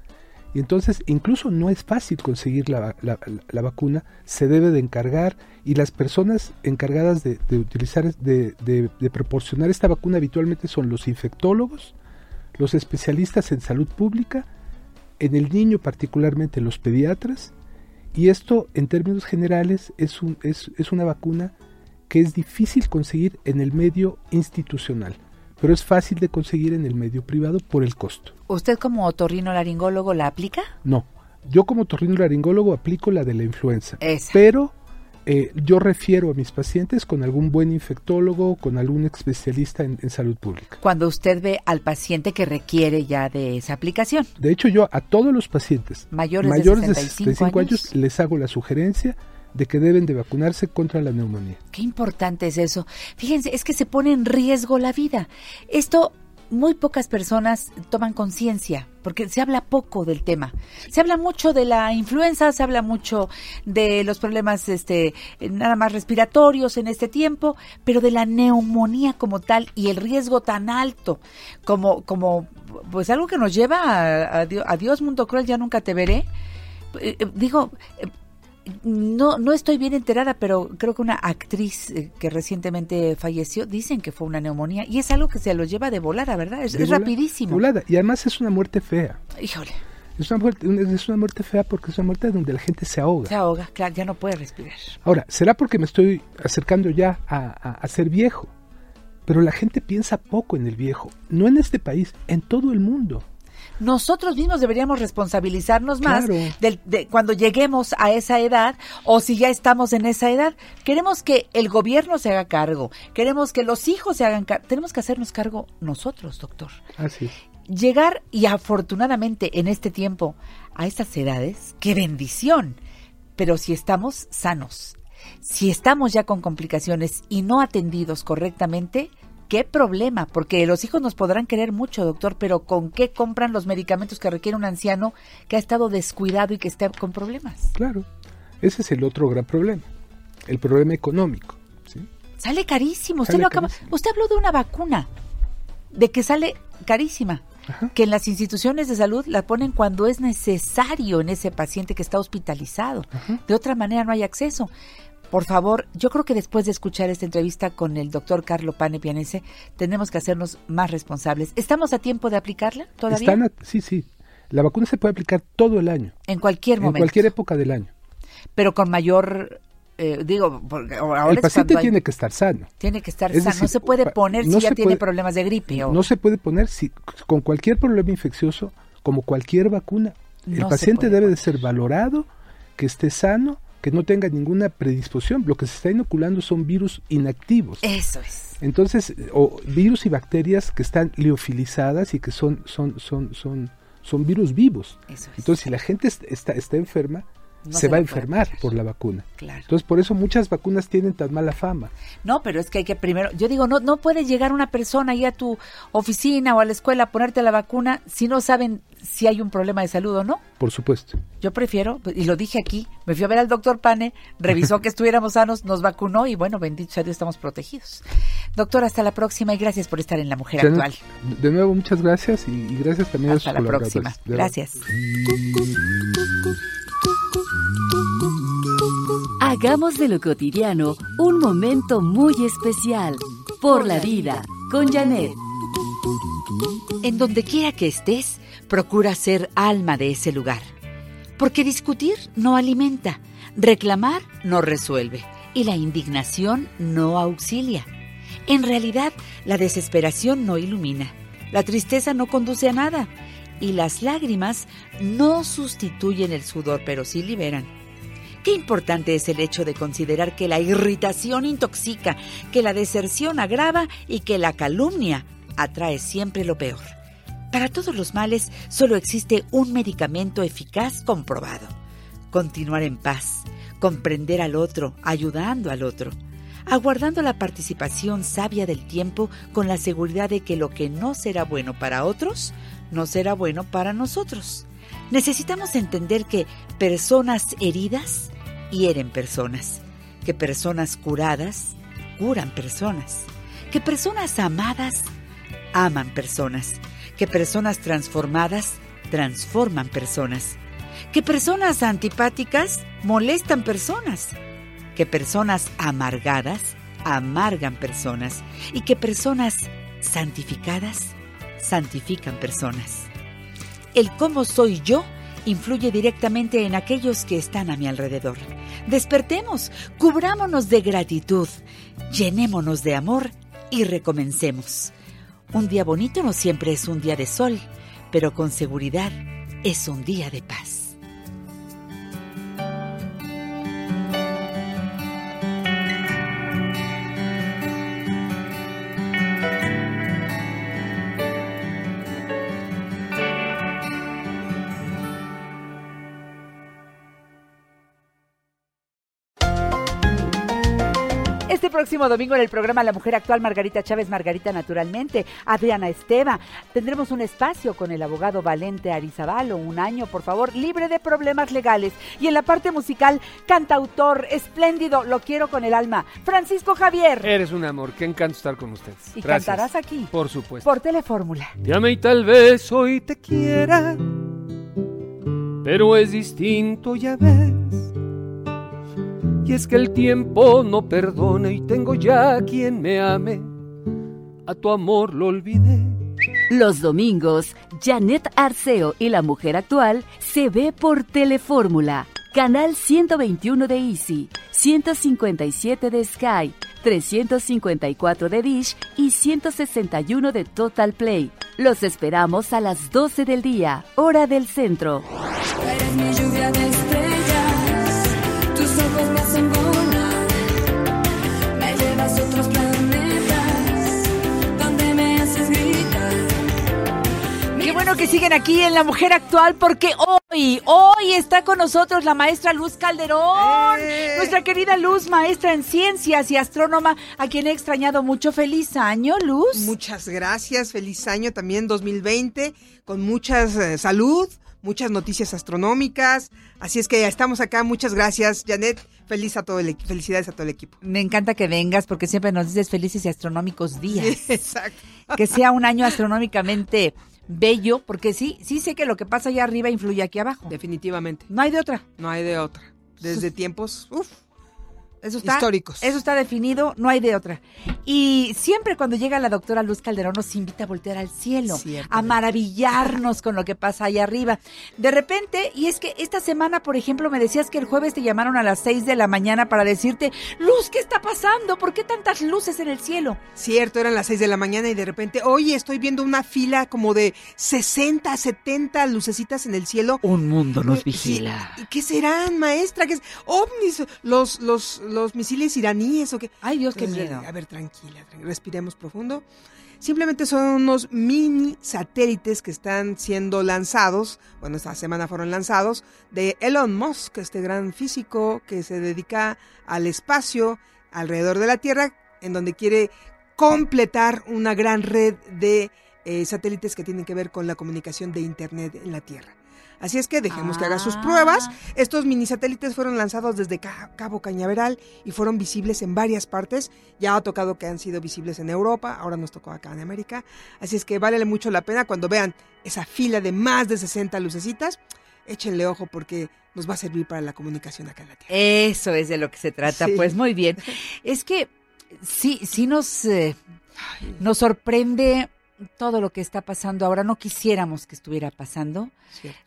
Y entonces incluso no es fácil conseguir la, la- la vacuna, se debe de encargar y las personas encargadas de, de utilizar, de, de- de proporcionar esta vacuna habitualmente son los infectólogos, los especialistas en salud pública, en el niño particularmente los pediatras, y esto en términos generales es, un, es, es una vacuna que es difícil conseguir en el medio institucional, pero es fácil de conseguir en el medio privado por el costo. ¿Usted como otorrinolaringólogo la aplica? No, yo como torrinolaringólogo aplico la de la influenza, Esa. pero eh, yo refiero a mis pacientes con algún buen infectólogo, con algún especialista en, en salud pública. Cuando usted ve al paciente que requiere ya de esa aplicación. De hecho, yo a todos los pacientes Mayores de mayores 65 años les hago la sugerencia de que deben de vacunarse contra la neumonía. Qué importante es eso. Fíjense, es que se pone en riesgo la vida. Esto muy pocas personas toman conciencia, porque se habla poco del tema. Se habla mucho de la influenza, se habla mucho de los problemas este nada más respiratorios en este tiempo, pero de la neumonía como tal y el riesgo tan alto como como pues algo que nos lleva a, a Dio- adiós mundo cruel, ya nunca te veré. Eh, eh, digo, eh, no, no estoy bien enterada, pero creo que una actriz eh, que recientemente falleció, dicen que fue una neumonía y es algo que se los lleva de volada, ¿verdad? Es, es vola- rapidísimo. volada. Y además es una muerte fea. Híjole, Es una, muerte, es una muerte fea porque es una muerte donde la gente se ahoga. se ahoga, claro, ya no puede respirar. Ahora, será porque me estoy acercando ya a, a- a ser viejo, pero la gente piensa poco en el viejo, no en este país, en todo el mundo. Nosotros mismos deberíamos responsabilizarnos más Claro. de cuando lleguemos a esa edad o si ya estamos en esa edad. Queremos que el gobierno se haga cargo, queremos que los hijos se hagan cargo, tenemos que hacernos cargo nosotros, doctor. Así es. Llegar y afortunadamente en este tiempo a estas edades, qué bendición. Pero si estamos sanos, si estamos ya con complicaciones y no atendidos correctamente, qué problema, porque los hijos nos podrán querer mucho, doctor, pero ¿con qué compran los medicamentos que requiere un anciano que ha estado descuidado y que está con problemas? Claro. Ese es el otro gran problema. El problema económico. ¿sí? Sale carísimo. Usted Sale lo acaba, usted habló de una vacuna, de que sale carísima, que en las instituciones de salud la ponen cuando es necesario en ese paciente que está hospitalizado. De otra manera no hay acceso. Por favor, yo creo que después de escuchar esta entrevista con el doctor Carlo Pane Pianese, tenemos que hacernos más responsables. ¿Estamos a tiempo de aplicarla todavía? Están a- sí, sí. La vacuna se puede aplicar todo el año. En cualquier En momento. cualquier época del año. Pero con mayor, eh, digo, porque ahora el paciente hay- tiene que estar sano. tiene que estar Es sano. no se puede poner no si ya tiene problemas de gripe. O... No se puede poner si, con cualquier problema infeccioso, como cualquier vacuna. No el paciente debe de ser valorado, que esté sano, que no tenga ninguna predisposición. Lo que se está inoculando son virus inactivos. Eso es. Entonces, o virus y bacterias que están liofilizadas y que son, son, son, son, son virus vivos. Eso es. Entonces, si la gente est- está, está enferma, No se, se va a enfermar por la vacuna. Claro. Entonces, por eso muchas vacunas tienen tan mala fama. No, pero es que hay que primero, yo digo, no, no puede llegar una persona ahí a tu oficina o a la escuela a ponerte la vacuna si no saben si hay un problema de salud o no. Por supuesto. Yo prefiero, y lo dije aquí, me fui a ver al doctor Pane, revisó que estuviéramos sanos, nos vacunó y bueno, bendito sea Dios, estamos protegidos. Doctor, hasta la próxima y gracias por estar en La Mujer Actual. De nuevo, muchas gracias y, y gracias también Hasta a la sus colaboradores. próxima. Gracias. Hagamos de lo cotidiano un momento muy especial. Por la vida, con Janet. En donde quiera que estés, procura ser alma de ese lugar. Porque discutir no alimenta, reclamar no resuelve y la indignación no auxilia. En realidad, la desesperación no ilumina, la tristeza no conduce a nada y las lágrimas no sustituyen el sudor, pero sí liberan. Qué importante es el hecho de considerar que la irritación intoxica, que la deserción agrava y que la calumnia atrae siempre lo peor. Para todos los males solo existe un medicamento eficaz comprobado. Continuar en paz, comprender al otro, ayudando al otro, aguardando la participación sabia del tiempo con la seguridad de que lo que no será bueno para otros, no será bueno para nosotros. Necesitamos entender que personas heridas hieren personas, que personas curadas curan personas, que personas amadas aman personas, que personas transformadas transforman personas, que personas antipáticas molestan personas, que personas amargadas amargan personas y que personas santificadas santifican personas. El cómo soy yo influye directamente en aquellos que están a mi alrededor. Despertemos, cubrámonos de gratitud, llenémonos de amor y recomencemos. Un día bonito no siempre es un día de sol, pero con seguridad es un día de paz. Próximo domingo en el programa La Mujer Actual, Margarita Chávez, Margarita Naturalmente, Adriana Esteva. Tendremos un espacio con el abogado Valente Arizabalo, un año, por favor, libre de problemas legales. Y en la parte musical, cantautor, espléndido, lo quiero con el alma, Francisco Javier. Eres un amor, qué encanto estar con ustedes. Y Gracias. cantarás aquí, Por supuesto. por Telefórmula. Te amé y tal vez hoy te quiera, pero es distinto, ya ves. Y es que el tiempo no perdona y tengo ya quien me ame. A tu amor lo olvidé. Los domingos, Janet Arceo y la mujer actual se ve por Telefórmula, canal 121 de Easy, 157 de Sky, 354 de Dish y 161 de Total Play. Los esperamos a las 12 del día, hora del centro. Eres mi lluvia de que siguen aquí en La Mujer Actual porque hoy, hoy está con nosotros la maestra Luz Calderón, ¡Eh! nuestra querida Luz, maestra en ciencias y astrónoma, a quien he extrañado mucho. Feliz año, Luz. Muchas gracias, feliz año también 2020, con mucha eh, salud, muchas noticias astronómicas. Así es que ya estamos acá, muchas gracias, Janet. Feliz a todo el, felicidades a todo el equipo. Me encanta que vengas porque siempre nos dices felices y astronómicos días. Sí, exacto. Que sea un año astronómicamente bello, porque sí, sí sé que lo que pasa allá arriba influye aquí abajo. Definitivamente. No hay de otra. No hay de otra. Desde tiempos, uf, Eso está, históricos. Eso está definido, no hay de otra. Y siempre cuando llega la doctora Luz Calderón nos invita a voltear al cielo, a maravillarnos con lo que pasa allá arriba. De repente, y es que esta semana, por ejemplo, me decías que el jueves te llamaron a las 6 de la mañana para decirte, Luz, ¿qué está pasando? ¿Por qué tantas luces en el cielo? Cierto, eran las 6 de la mañana y de repente, oye, estoy viendo una fila como de 60, 70 lucecitas en el cielo. Un mundo nos vigila. ¿y ¿Qué serán, maestra? ¿Qué es? ¿Ovnis? ¿Los, los, los misiles iraníes o qué? Ay, Dios, qué miedo. A ver, tranquila, tranquila, respiremos profundo. Simplemente son unos mini satélites que están siendo lanzados, bueno, esta semana fueron lanzados, de Elon Musk, este gran físico que se dedica al espacio alrededor de la Tierra, en donde quiere completar una gran red de eh, satélites que tienen que ver con la comunicación de Internet en la Tierra. Así es que dejemos que haga sus pruebas. Estos mini satélites fueron lanzados desde Ca- Cabo Cañaveral y fueron visibles en varias partes. Ya ha tocado que han sido visibles en Europa, ahora nos tocó acá en América. Así es que vale mucho la pena cuando vean esa fila de más de 60 lucecitas. Échenle ojo porque nos va a servir para la comunicación acá en la Tierra. Eso es de lo que se trata. Sí. Pues muy bien. Es que sí, sí nos, eh, nos sorprende todo lo que está pasando ahora. No quisiéramos que estuviera pasando.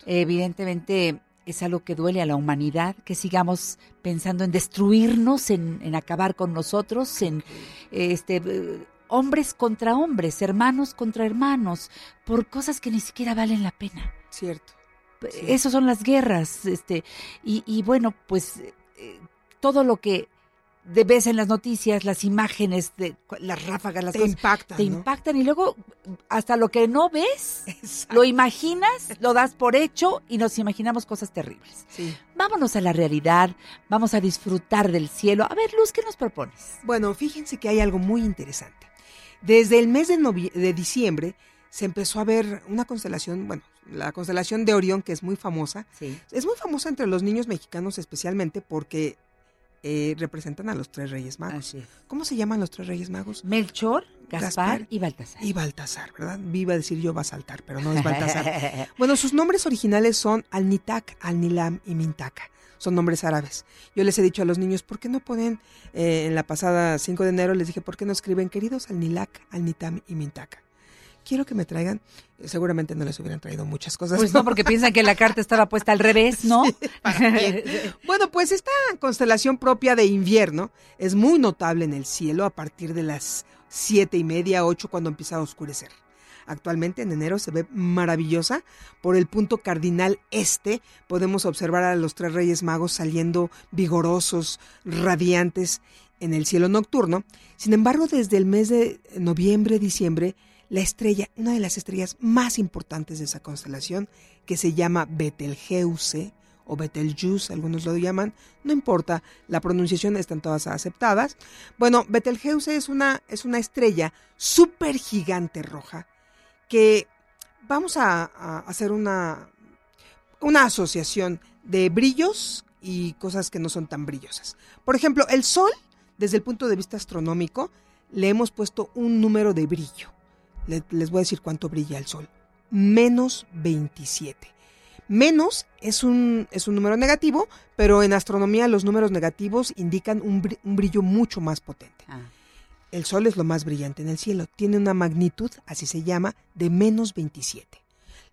Evidentemente es algo que duele a la humanidad, que sigamos pensando en destruirnos, en, en acabar con nosotros, en este eh, hombres contra hombres, hermanos contra hermanos, por cosas que ni siquiera valen la pena. Cierto. Esas son las guerras, este, y, y bueno, pues eh, todo lo que de ves en las noticias, las imágenes de las ráfagas, las Te cosas, impactan, te ¿no? impactan y luego hasta lo que no ves, lo imaginas, lo das por hecho y nos imaginamos cosas terribles. Sí. Vámonos a la realidad, vamos a disfrutar del cielo. A ver, Luz, ¿qué nos propones? Bueno, fíjense que hay algo muy interesante. Desde el mes de, de diciembre se empezó a ver una constelación, bueno, la constelación de Orión, que es muy famosa. Es muy famosa entre los niños mexicanos especialmente porque eh, representan a los tres reyes magos. ¿Cómo se llaman los tres reyes magos? Melchor, Gaspar y Baltasar. Y Baltasar, ¿verdad? Iba a decir yo Basaltar, pero no es Baltasar. bueno, sus nombres originales son Alnitak, Alnilam y Mintaka. Son nombres árabes. Yo les he dicho a los niños, ¿por qué no ponen, eh, en la pasada 5 de enero les dije, ¿por qué no escriben queridos Alnilak, Alnitam y Mintaka? Quiero que me traigan, eh, seguramente no les hubieran traído muchas cosas. Pues no, porque piensan que la carta estaba puesta al revés, ¿no? Bueno, pues esta constelación propia de invierno es muy notable en el cielo a partir de las siete y media, ocho, cuando empieza a oscurecer. Actualmente en enero se ve maravillosa. Por el punto cardinal este podemos observar a los tres reyes magos saliendo vigorosos, radiantes en el cielo nocturno. Sin embargo, desde el mes de noviembre, diciembre, la estrella, una de las estrellas más importantes de esa constelación, que se llama Betelgeuse o Betelgeuse, algunos lo llaman, no importa, la pronunciación están todas aceptadas. Bueno, Betelgeuse es una, es una estrella súper gigante roja que vamos a, a hacer una, una asociación de brillos y cosas que no son tan brillosas. Por ejemplo, el Sol, desde el punto de vista astronómico, le hemos puesto un número de brillo. Le- les voy a decir cuánto brilla el Sol. Menos 27. Menos es un, es un número negativo, pero en astronomía los números negativos indican un, un brillo mucho más potente. El Sol es lo más brillante en el cielo. Tiene una magnitud, así se llama, de menos 27.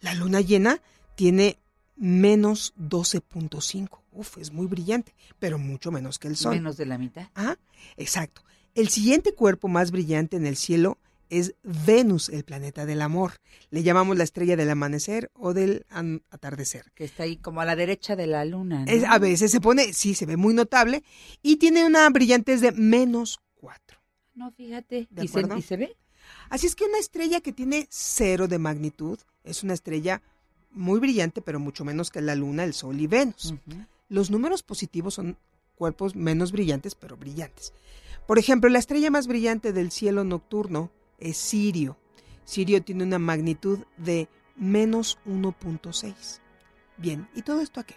La luna llena tiene menos 12.5. Uf, es muy brillante, pero mucho menos que el Sol. Menos de la mitad. Ah, exacto. El siguiente cuerpo más brillante en el cielo es Venus, el planeta del amor. Le llamamos la estrella del amanecer o del atardecer. Que está ahí como a la derecha de la luna. ¿no? Es- a veces se pone, sí, se ve muy notable y tiene una brillantez de menos 4. No, fíjate. ¿De ¿Y se, y se ve? Así es que una estrella que tiene cero de magnitud es una estrella muy brillante, pero mucho menos que la Luna, el Sol y Venus. Los números positivos son cuerpos menos brillantes, pero brillantes. Por ejemplo, la estrella más brillante del cielo nocturno es Sirio. Sirio tiene una magnitud de menos 1.6. Bien, ¿y todo esto a qué?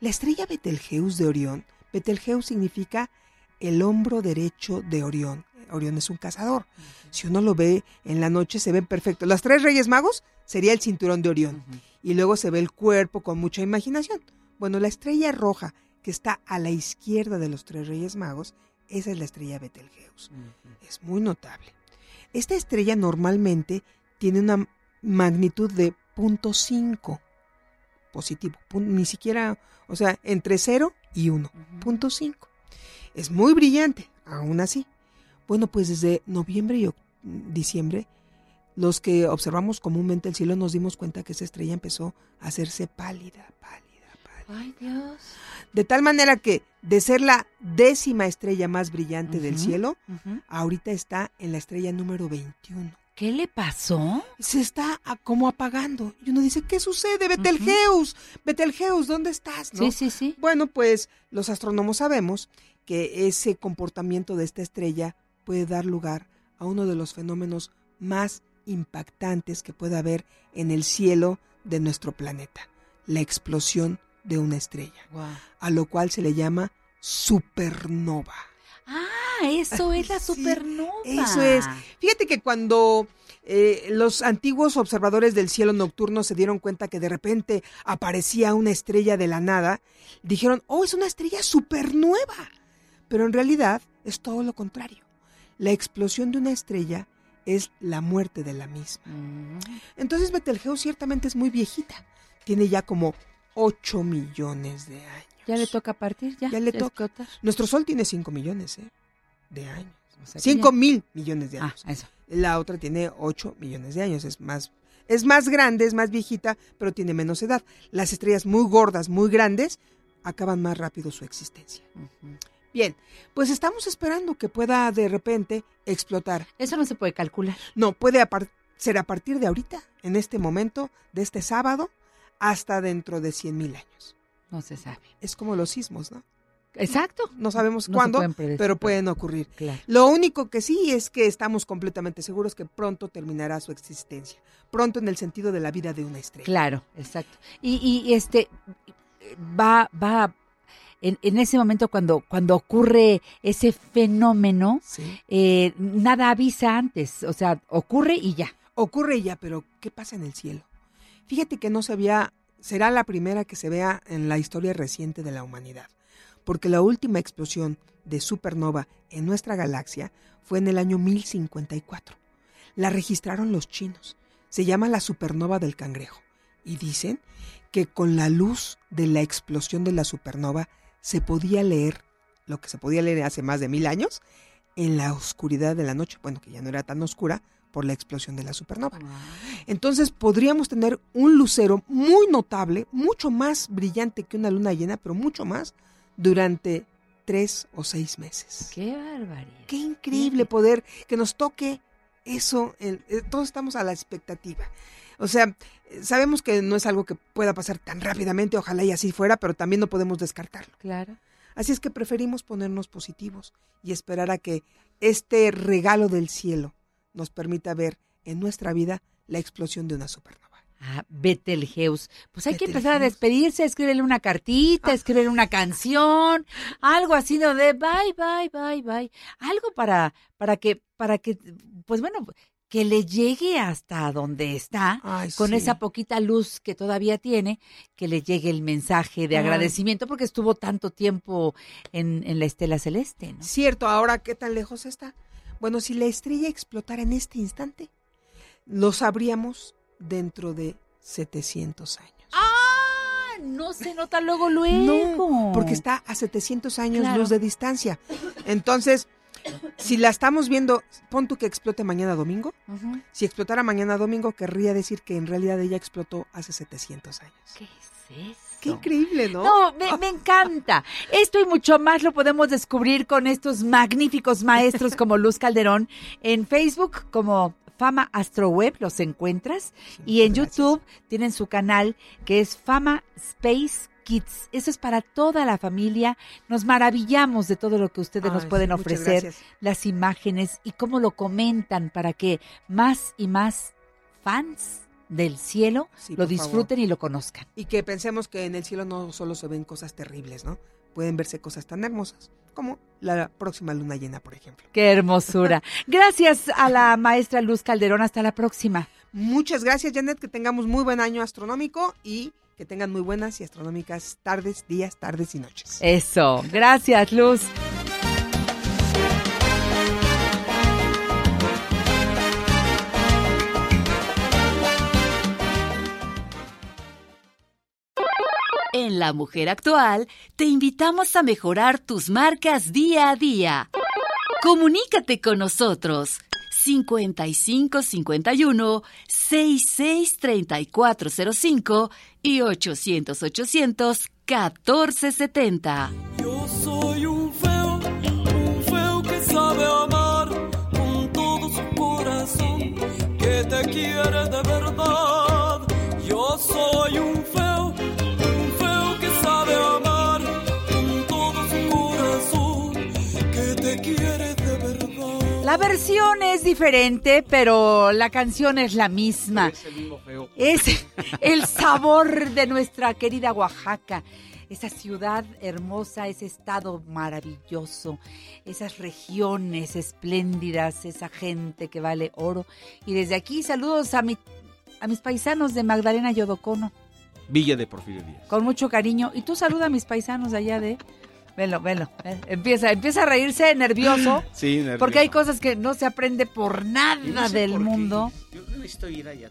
La estrella Betelgeuse de Orión, Betelgeuse significa el hombro derecho de Orión. Orión es un cazador. Si uno lo ve en la noche, se ven perfecto. Los tres reyes magos sería el cinturón de Orión. Y luego se ve el cuerpo con mucha imaginación. Bueno, la estrella roja que está a la izquierda de los tres reyes magos, esa es la estrella Betelgeuse. Es muy notable. Esta estrella normalmente tiene una magnitud de 0.5 positivo, ni siquiera, o sea, entre 0 y 1, punto 5. Es muy brillante, aún así. Bueno, pues desde noviembre y diciembre, los que observamos comúnmente el cielo nos dimos cuenta que esa estrella empezó a hacerse pálida, pálida. Ay, Dios. De tal manera que de ser la décima estrella más brillante del cielo, ahorita está en la estrella número 21. ¿Qué le pasó? Se está a- como apagando. Y uno dice, ¿qué sucede? Betelgeuse, Betelgeuse, ¿dónde estás? ¿No? Sí, sí, sí. Bueno, pues los astrónomos sabemos que ese comportamiento de esta estrella puede dar lugar a uno de los fenómenos más impactantes que pueda haber en el cielo de nuestro planeta, la explosión de una estrella, a lo cual se le llama supernova. Ah, eso es la Sí, supernova. Eso es. Fíjate que cuando eh, los antiguos observadores del cielo nocturno se dieron cuenta que de repente aparecía una estrella de la nada, dijeron, oh, es una estrella supernueva. Pero en realidad es todo lo contrario. La explosión de una estrella es la muerte de la misma. Entonces Betelgeuse ciertamente es muy viejita. Tiene ya como 8 millones de años. Ya le toca partir, ya. Ya le ya toca. explotar. Nuestro Sol tiene 5 millones ¿eh? de años. sea que 5 ya- mil millones de años. Ah, eso. La otra tiene 8 millones de años. Es más, es más grande, es más viejita, pero tiene menos edad. Las estrellas muy gordas, muy grandes, acaban más rápido su existencia. Bien, pues estamos esperando que pueda de repente explotar. Eso no se puede calcular. No, puede ser a partir de ahorita, en este momento, de este sábado, hasta dentro de 100 mil años. No se sabe. Es como los sismos, ¿no? Exacto. No sabemos No cuándo, pueden pero pueden ocurrir. Claro. Lo único que sí es que estamos completamente seguros que pronto terminará su existencia. Pronto en el sentido de la vida de una estrella. Claro, exacto. Y, y este va, va en, en ese momento cuando, cuando ocurre ese fenómeno, eh, nada avisa antes. O sea, ocurre y ya. Ocurre ya, pero ¿qué pasa en el cielo? Fíjate que no se había, será la primera que se vea en la historia reciente de la humanidad, porque la última explosión de supernova en nuestra galaxia fue en el año 1054. La registraron los chinos. Se llama la supernova del cangrejo. Y dicen que con la luz de la explosión de la supernova se podía leer lo que se podía leer hace más de mil años en la oscuridad de la noche, bueno, que ya no era tan oscura por la explosión de la supernova. Entonces podríamos tener un lucero muy notable, mucho más brillante que una luna llena, pero mucho más, durante tres o seis meses. ¡Qué barbaridad! Qué increíble poder que nos toque eso. eh, todos estamos a la expectativa. O sea, sabemos que no es algo que pueda pasar tan rápidamente, ojalá y así fuera, pero también no podemos descartarlo. Claro. Así es que preferimos ponernos positivos y esperar a que este regalo del cielo nos permita ver en nuestra vida la explosión de una supernova. Ah, Betelgeuse. Pues hay que empezar a despedirse, escribirle una cartita, escribirle una canción, algo así ¿no? de bye, bye, bye, bye. Algo para, para que, para que, pues bueno, que le llegue hasta donde está, con sí. esa poquita luz que todavía tiene, que le llegue el mensaje de Ay. agradecimiento porque estuvo tanto tiempo en, en la estela celeste, ¿no? Cierto, ahora qué tan lejos está. Bueno, si la estrella explotara en este instante, lo sabríamos dentro de 700 años. ¡Ah! No se nota luego, luego. No, porque está a 700 años Claro. luz de distancia. Entonces, si la estamos viendo, pon tú que explote mañana domingo. Si explotara mañana domingo, querría decir que en realidad ella explotó hace 700 años. ¿Qué es eso? Qué increíble, ¿no? No, me, me encanta. Esto y mucho más lo podemos descubrir con estos magníficos maestros como Luz Calderón en Facebook como Fama Astroweb, los encuentras. y en YouTube tienen su canal que es Fama Space Kids. Eso es para toda la familia. Nos maravillamos de todo lo que ustedes nos pueden sí, ofrecer, las imágenes y cómo lo comentan para que más y más fans del cielo Sí, lo favor. disfruten y lo conozcan. Y que pensemos que en el cielo no solo se ven cosas terribles, ¿no? Pueden verse cosas tan hermosas como la próxima luna llena, por ejemplo. Qué hermosura. Gracias a la maestra Luz Calderón. Hasta la próxima. Muchas gracias, Janet. Que tengamos muy buen año astronómico y que tengan muy buenas y astronómicas tardes, días, tardes y noches. Eso. Gracias, Luz. La Mujer Actual te invitamos a mejorar tus marcas día a día. Comunícate con nosotros 55 51 66 3405 y 800 800 1470. Yo soy un feo, un feo que sabe amar con todo su corazón, que te quiere de verdad. La versión es diferente, pero la canción es la misma. Es el mismo feo. Es el sabor de nuestra querida Oaxaca. Esa ciudad hermosa, ese estado maravilloso, esas regiones espléndidas, esa gente que vale oro. Y desde aquí saludos a, mi, a mis paisanos de Magdalena Yodocono, Villa de Porfirio Díaz. con mucho cariño. Y tú saluda a mis paisanos de allá de... Velo, velo. eh, Empieza, empieza a reírse nervioso. Sí, nervioso. Porque hay cosas que no se aprende por nada no sé del por mundo. Yo necesito ir allá.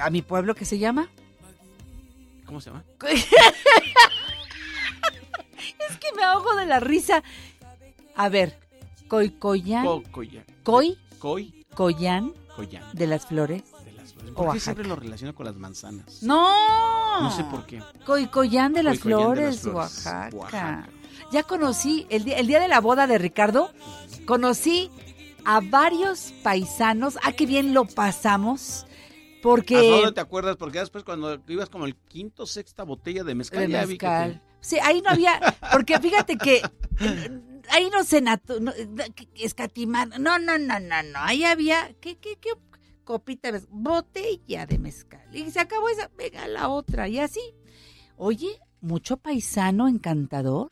a mi pueblo que se llama. ¿Cómo se llama? Es que me ahogo de la risa. A ver, Coycoyán. Cocoya. Coy. Coy. Coyán. Coyán. De las flores. ¿Por qué siempre lo relaciono con las manzanas? No. No sé por qué. Coycoyán de de flores, las flores, Oaxaca. Oaxaca. Ya conocí, el día, el día de la boda de Ricardo, conocí a varios paisanos. Ah, qué bien lo pasamos. ¿Hasta Porque... dónde te acuerdas? Porque después cuando ibas como el quinto, sexta botella de mezcal, de ya vi que mezcal. te- Sí, ahí no había, porque fíjate que ahí no se natu- no, no, no, no, no, no, ahí había, ¿qué, qué, qué? Copita de botella de mezcal. Y se acabó esa, venga la otra, y así. Oye, mucho paisano encantador.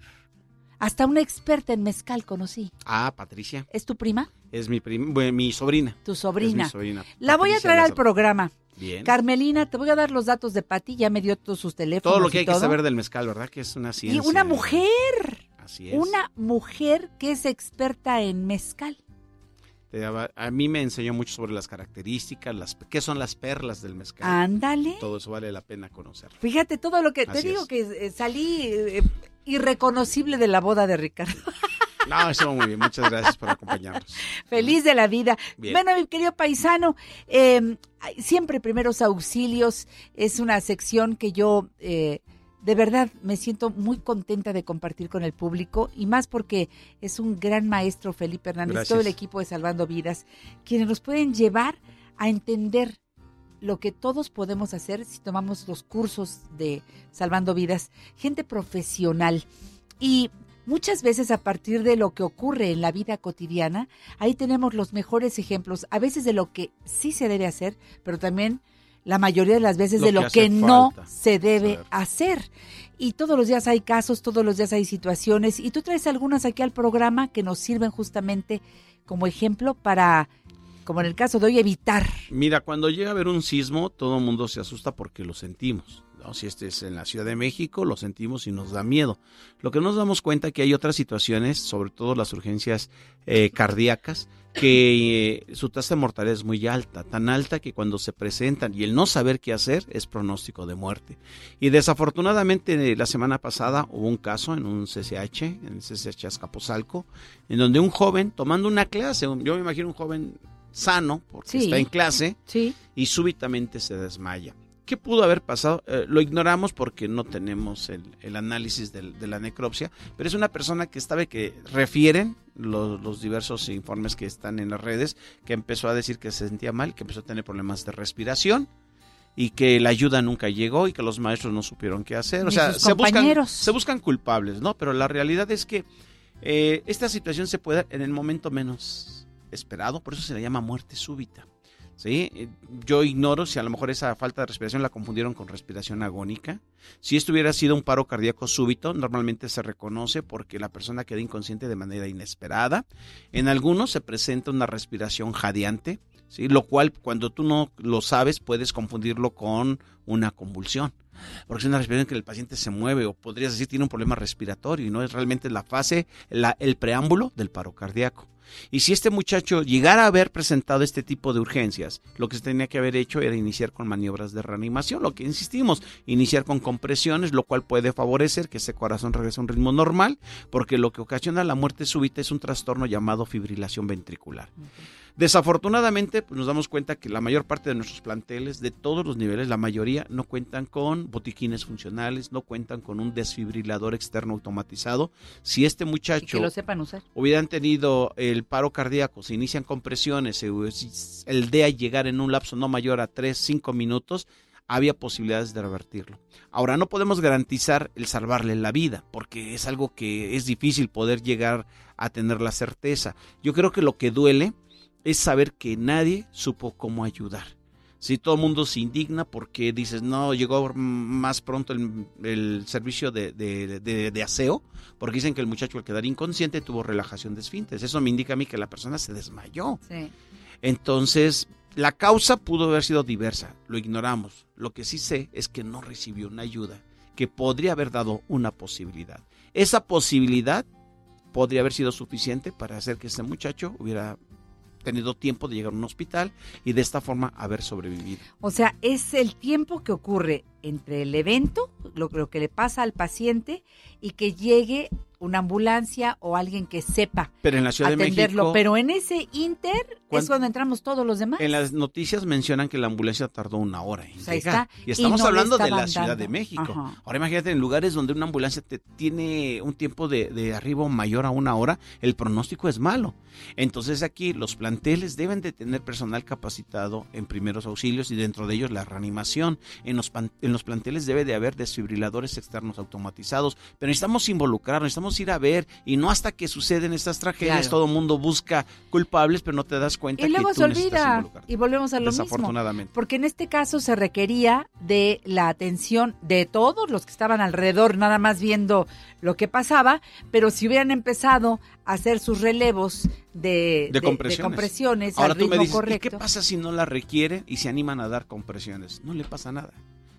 Hasta una experta en mezcal conocí. Ah, Patricia. ¿Es tu prima? Es mi, prim- bueno, mi sobrina. Tu sobrina. Es mi sobrina. La voy a traer al programa. Bien. Carmelina, te voy a dar los datos de Pati, ya me dio todos sus teléfonos. Todo lo que y hay que saber del mezcal, ¿verdad? Que es una Y ciencia. una mujer. Así es. Una mujer que es experta en mezcal. A mí me enseñó mucho sobre las características, las, qué son las perlas del mezcal. Ándale. Todo eso vale la pena conocerlo. Fíjate todo lo que te digo es. que eh, salí eh, irreconocible de la boda de Ricardo. No, estuvo muy bien. Muchas gracias por acompañarnos. Feliz de la vida. Bien. Bueno, mi querido paisano, eh, siempre primeros auxilios es una sección que yo eh, de verdad me siento muy contenta de compartir con el público y más porque es un gran maestro Felipe Hernández, Gracias. todo el equipo de Salvando Vidas, quienes nos pueden llevar a entender lo que todos podemos hacer si tomamos los cursos de Salvando Vidas, gente profesional. Y muchas veces a partir de lo que ocurre en la vida cotidiana, ahí tenemos los mejores ejemplos, a veces de lo que sí se debe hacer, pero también la mayoría de las veces Lo de lo que no se debe hacer. Y todos los días hay casos, todos los días hay situaciones, y tú traes algunas aquí al programa que nos sirven justamente como ejemplo para, como en el caso de hoy, evitar. Mira, cuando llega a haber un sismo, todo el mundo se asusta porque lo sentimos. ¿no? Si este es en la Ciudad de México, lo sentimos y nos da miedo. Lo que nos damos cuenta que hay otras situaciones, sobre todo las urgencias eh, cardíacas, que eh, su tasa de mortalidad es muy alta, tan alta que cuando se presentan y el no saber qué hacer es pronóstico de muerte. Y desafortunadamente la semana pasada hubo un caso en un CCH, en el CCH Azcapotzalco, en donde un joven tomando una clase, yo me imagino un joven sano, porque Sí. está en clase, y súbitamente se desmaya. ¿Qué pudo haber pasado? Eh, lo ignoramos porque no tenemos el, el análisis del- de la necropsia, pero es una persona que sabe que refieren los, los diversos informes que están en las redes, que empezó a decir que se sentía mal, que empezó a tener problemas de respiración y que la ayuda nunca llegó y que los maestros no supieron qué hacer. O sea, se buscan, compañeros. se buscan culpables, ¿no? Pero la realidad es que eh, esta situación se puede dar en el momento menos esperado, por eso se le llama muerte súbita. ¿sí? Eh, Yo ignoro si a lo mejor esa falta de respiración la confundieron con respiración agónica. Si esto hubiera sido un paro cardíaco súbito, normalmente se reconoce porque la persona queda inconsciente de manera inesperada. En algunos se presenta una respiración jadeante, lo cual cuando tú no lo sabes puedes confundirlo con una convulsión. Porque es una respiración que el paciente se mueve o podrías decir tiene un problema respiratorio y no es realmente la fase, el preámbulo del paro cardíaco. Y si este muchacho llegara a haber presentado este tipo de urgencias, lo que se tenía que haber hecho era iniciar con maniobras de reanimación, lo que insistimos, iniciar con compresiones, lo cual puede favorecer que ese corazón regrese a un ritmo normal, porque lo que ocasiona la muerte súbita es un trastorno llamado fibrilación ventricular. Desafortunadamente, pues nos damos cuenta que la mayor parte de nuestros planteles, de todos los niveles, la mayoría no cuentan con botiquines funcionales, no cuentan con un desfibrilador externo automatizado. Si este muchacho lo sepan usar. hubieran tenido el paro cardíaco, se inician compresiones, el DEA llegar en un lapso no mayor a 3, 5 minutos, había posibilidades de revertirlo. Ahora, no podemos garantizar el salvarle la vida, porque es algo que es difícil poder llegar a tener la certeza. Yo creo que lo que duele es saber que nadie supo cómo ayudar. Si todo el mundo se indigna porque dices, no, llegó más pronto el, el servicio de, de- de- de aseo, porque dicen que el muchacho al quedar inconsciente tuvo relajación de esfínteres. Eso me indica a mí que la persona se desmayó. Sí. Entonces, la causa pudo haber sido diversa, lo ignoramos. Lo que sí sé es que no recibió una ayuda que podría haber dado una posibilidad. Esa posibilidad podría haber sido suficiente para hacer que este muchacho hubiera tenido tiempo de llegar a un hospital y de esta forma haber sobrevivido. O sea, es el tiempo que ocurre entre el evento, lo, lo que le pasa al paciente y que llegue una ambulancia o alguien que sepa Pero en la Ciudad de atenderlo. México- Pero en ese inter es ¿Cuán- cuando entramos todos los demás. En las noticias mencionan que la ambulancia tardó una hora en llegar. está. Y estamos Y no le hablando de la Ciudad de México. Ajá. Ahora imagínate en lugares donde una ambulancia te tiene un tiempo de, de arribo mayor a una hora, el pronóstico es malo. Entonces aquí los planteles deben de tener personal capacitado en primeros auxilios y dentro de ellos la reanimación. En los, en los planteles debe de haber desfibriladores externos automatizados. Pero necesitamos involucrarnos, necesitamos ir a ver y no hasta que suceden estas tragedias Claro. todo el mundo busca culpables, pero no te das cuenta Y luego que tú se olvida y volvemos a lo mismo. Desafortunadamente. Porque en este caso se requería de la atención de todos los que estaban alrededor, nada más viendo lo que pasaba, pero si hubieran empezado a hacer sus relevos de, de compresiones. compresiones Ahora al tú me dices, ¿y correcto. qué pasa si no la requiere y se animan a dar compresiones? No le pasa nada.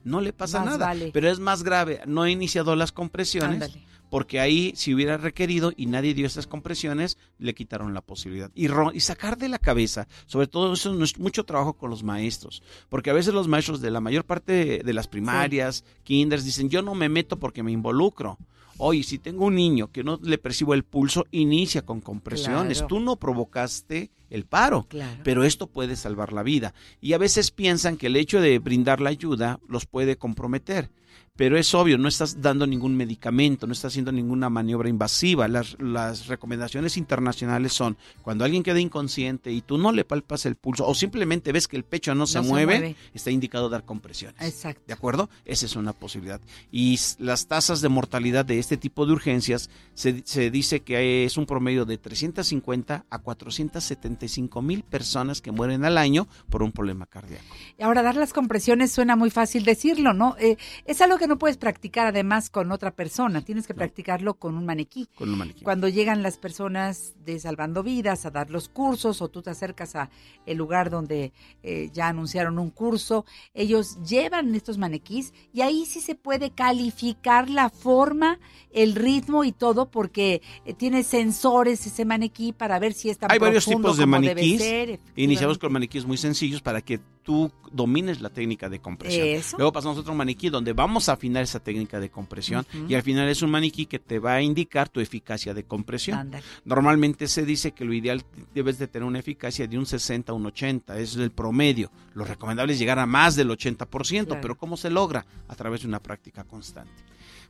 No le pasa Más nada. vale. Pero es más grave. No he iniciado las compresiones. Ándale. Porque ahí, si hubiera requerido y nadie dio esas compresiones, le quitaron la posibilidad. Y, ro- y sacar de la cabeza, sobre todo eso no es mucho trabajo con los maestros. Porque a veces los maestros de la mayor parte de las primarias, kinders, dicen, yo no me meto porque me involucro. Oye, si tengo un niño que no le percibo el pulso, inicia con compresiones. Claro. Tú no provocaste el paro, Claro. pero esto puede salvar la vida. Y a veces piensan que el hecho de brindar la ayuda los puede comprometer. Pero es obvio, no estás dando ningún medicamento, no estás haciendo ninguna maniobra invasiva. Las, las recomendaciones internacionales son, cuando alguien queda inconsciente y tú no le palpas el pulso o simplemente ves que el pecho no, se, se mueve, mueve. está indicado dar compresiones. Exacto. ¿De acuerdo? Esa es una posibilidad. Y las tasas de mortalidad de este tipo de urgencias se, se dice que es un promedio de 350 a 475 mil personas que mueren al año por un problema cardíaco. Y Ahora, dar las compresiones suena muy fácil decirlo, ¿no? Eh, es algo que que no puedes practicar además con otra persona, tienes que practicarlo con un maniquí. Con un maniquí. Cuando llegan las personas de Salvando Vidas a dar los cursos o tú te acercas a el lugar donde eh, ya anunciaron un curso, ellos llevan estos maniquís y ahí sí se puede calificar la forma, el ritmo y todo porque eh, tiene sensores ese maniquí para ver si está Hay varios tipos de maniquís. ser, Iniciamos con maniquís muy sencillos para que tú domines la técnica de compresión. Eso. Luego pasamos a otro maniquí donde vamos a afinar esa técnica de compresión y al final es un maniquí que te va a indicar tu eficacia de compresión. Normalmente se dice que lo ideal debes de tener una eficacia de un 60 a un 80, ese es el promedio. Lo recomendable es llegar a más del 80%, Claro. pero ¿cómo se logra? A través de una práctica constante.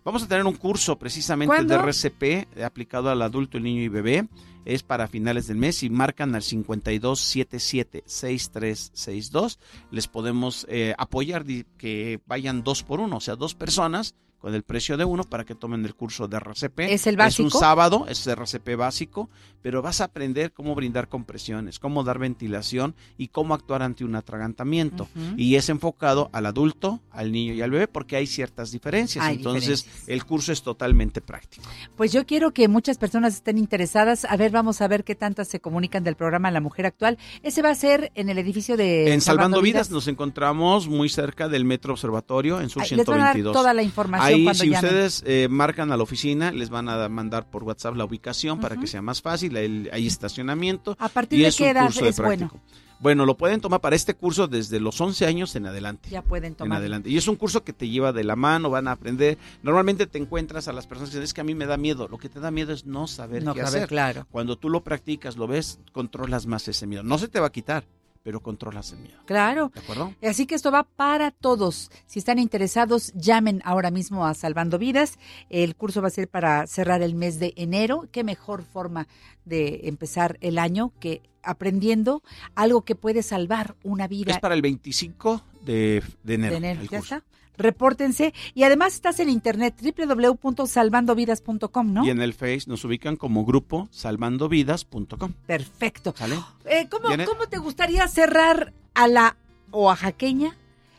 Vamos a tener un curso precisamente ¿Cuándo? de RCP aplicado al adulto, el niño y bebé. Es para finales del mes y marcan al 52776362. Les podemos eh, apoyar que vayan dos por uno, o sea, dos personas con el precio de uno para que tomen el curso de RCP. ¿Es el un básico? sábado, es RCP básico, pero vas a aprender cómo brindar compresiones, cómo dar ventilación y cómo actuar ante un atragantamiento. Y es enfocado al adulto, al niño y al bebé porque hay ciertas diferencias. Hay Entonces, diferencias. el curso es totalmente práctico. Pues yo quiero que muchas personas estén interesadas. A ver, vamos a ver qué tantas se comunican del programa La Mujer Actual. Ese va a ser en el edificio de en Salvando Vidas nos encontramos muy cerca del Metro Observatorio, en Sur Ay, les van a dar 122. toda la información Ahí, si llamen. ustedes eh, marcan a la oficina, les van a mandar por WhatsApp la ubicación para que sea más fácil. Hay, hay estacionamiento. ¿A partir y de es qué edad es bueno? Bueno, lo pueden tomar para este curso desde los 11 años en adelante. Ya pueden En tomar. adelante. Y es un curso que te lleva de la mano, van a aprender. Normalmente te encuentras a las personas que dicen, es que a mí me da miedo. Lo que te da miedo es no saber No qué saber, hacer. claro. Cuando tú lo practicas, lo ves, controlas más ese miedo. No se te va a quitar, pero controlas el miedo. Claro. ¿De acuerdo? Así que esto va para todos. Si están interesados, llamen ahora mismo a Salvando Vidas. El curso va a ser para cerrar el mes de enero. Qué mejor forma de empezar el año que aprendiendo algo que puede salvar una vida. Es para el 25 de, de enero. de enero. Ya curso. está. Repórtense. Y además estás en internet, www.salvandovidas.com, ¿no? Y en el Face nos ubican como grupo salvandovidas.com. Perfecto. ¿Sale? Eh, ¿cómo, cómo te gustaría cerrar a la oaxaqueña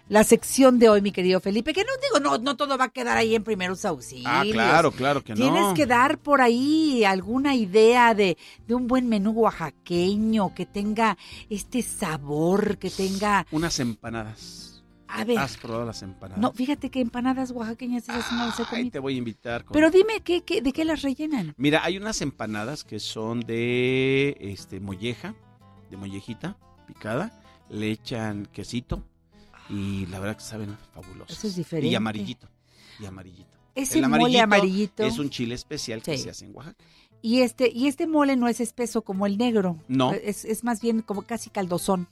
la sección de hoy, mi querido Felipe? Que no digo, no, no todo va a quedar ahí en primeros auxilios. Ah, claro, claro que no. Tienes que dar por ahí alguna idea de, de un buen menú oaxaqueño que tenga este sabor, que tenga... Unas empanadas. A ver. ¿Has probado las empanadas? No, fíjate que empanadas oaxaqueñas esas no las he Ahí comido. te voy a invitar. con- Pero dime, ¿qué, qué, ¿de qué las rellenan? Mira, hay unas empanadas que son de este molleja, de mollejita picada, le echan quesito y la verdad que saben fabulosas. Eso es diferente. Y amarillito. Y amarillito. Ese El mole amarillito. es un chile especial que se hace en Oaxaca. Y este, y este mole no es espeso como el negro. No. Es, es más bien como casi caldosón.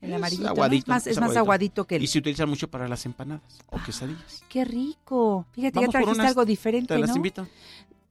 El Es amarillito. Es más, es es más aguadito que el. Y se utiliza mucho para las empanadas o quesadillas. Qué rico. Fíjate, Vamos ya trajiste unas, algo diferente, Te las ¿no? invito.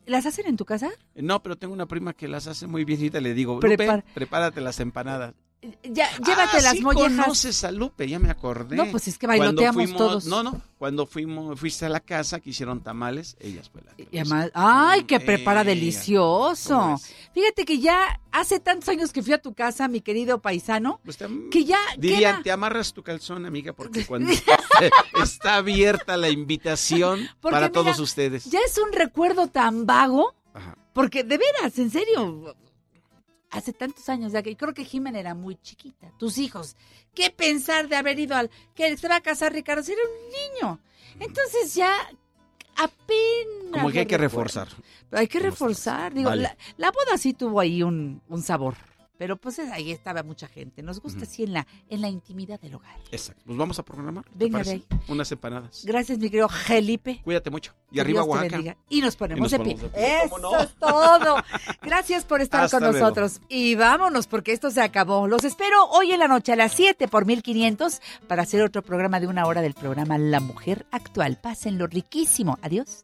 ¿Las hacen en tu casa? Eh, No, pero tengo una prima que las hace muy bien y te le digo, Lupe, prepárate las empanadas. Ya, llévate Ah, las sí mollejas. conoces a Lupe, ya me acordé. No, pues es que bailoteamos fuimos- todos. No, no, cuando fuimos, fuiste a la casa que hicieron tamales, ellas fue la que Y además- ¡Ay, que prepara Ella. delicioso! ¿Cómo Fíjate que ya hace tantos años que fui a tu casa, mi querido paisano, Pues te- que ya Dirían, queda- te amarras tu calzón, amiga, porque cuando está abierta la invitación Porque para mira, todos ustedes. ya es un recuerdo tan vago, Ajá. porque de veras, en serio, hace tantos años ya que creo que Jimena era muy chiquita. Tus hijos, ¿qué pensar de haber ido al que se va a casar Ricardo? Si era un niño. Entonces ya apenas. Como que hay que reforzar. Hay que reforzar, digo, Vale. la, la boda sí tuvo ahí un, un sabor, pero pues es- ahí estaba mucha gente. Nos gusta así en la, en la intimidad del hogar. Exacto. Pues vamos a programar. ¿te Venga? Rey. Unas empanadas. Gracias, mi querido Felipe. Cuídate mucho. Y Que arriba Dios te Oaxaca. bendiga. Y nos ponemos Y de pie. de pie. ¿Cómo Eso no? es todo. Gracias por estar Hasta con luego. nosotros. Y vámonos, porque esto se acabó. Los espero hoy en la noche a las 7 por 1500 para hacer otro programa de una hora del programa La Mujer Actual. Pásenlo riquísimo. Adiós.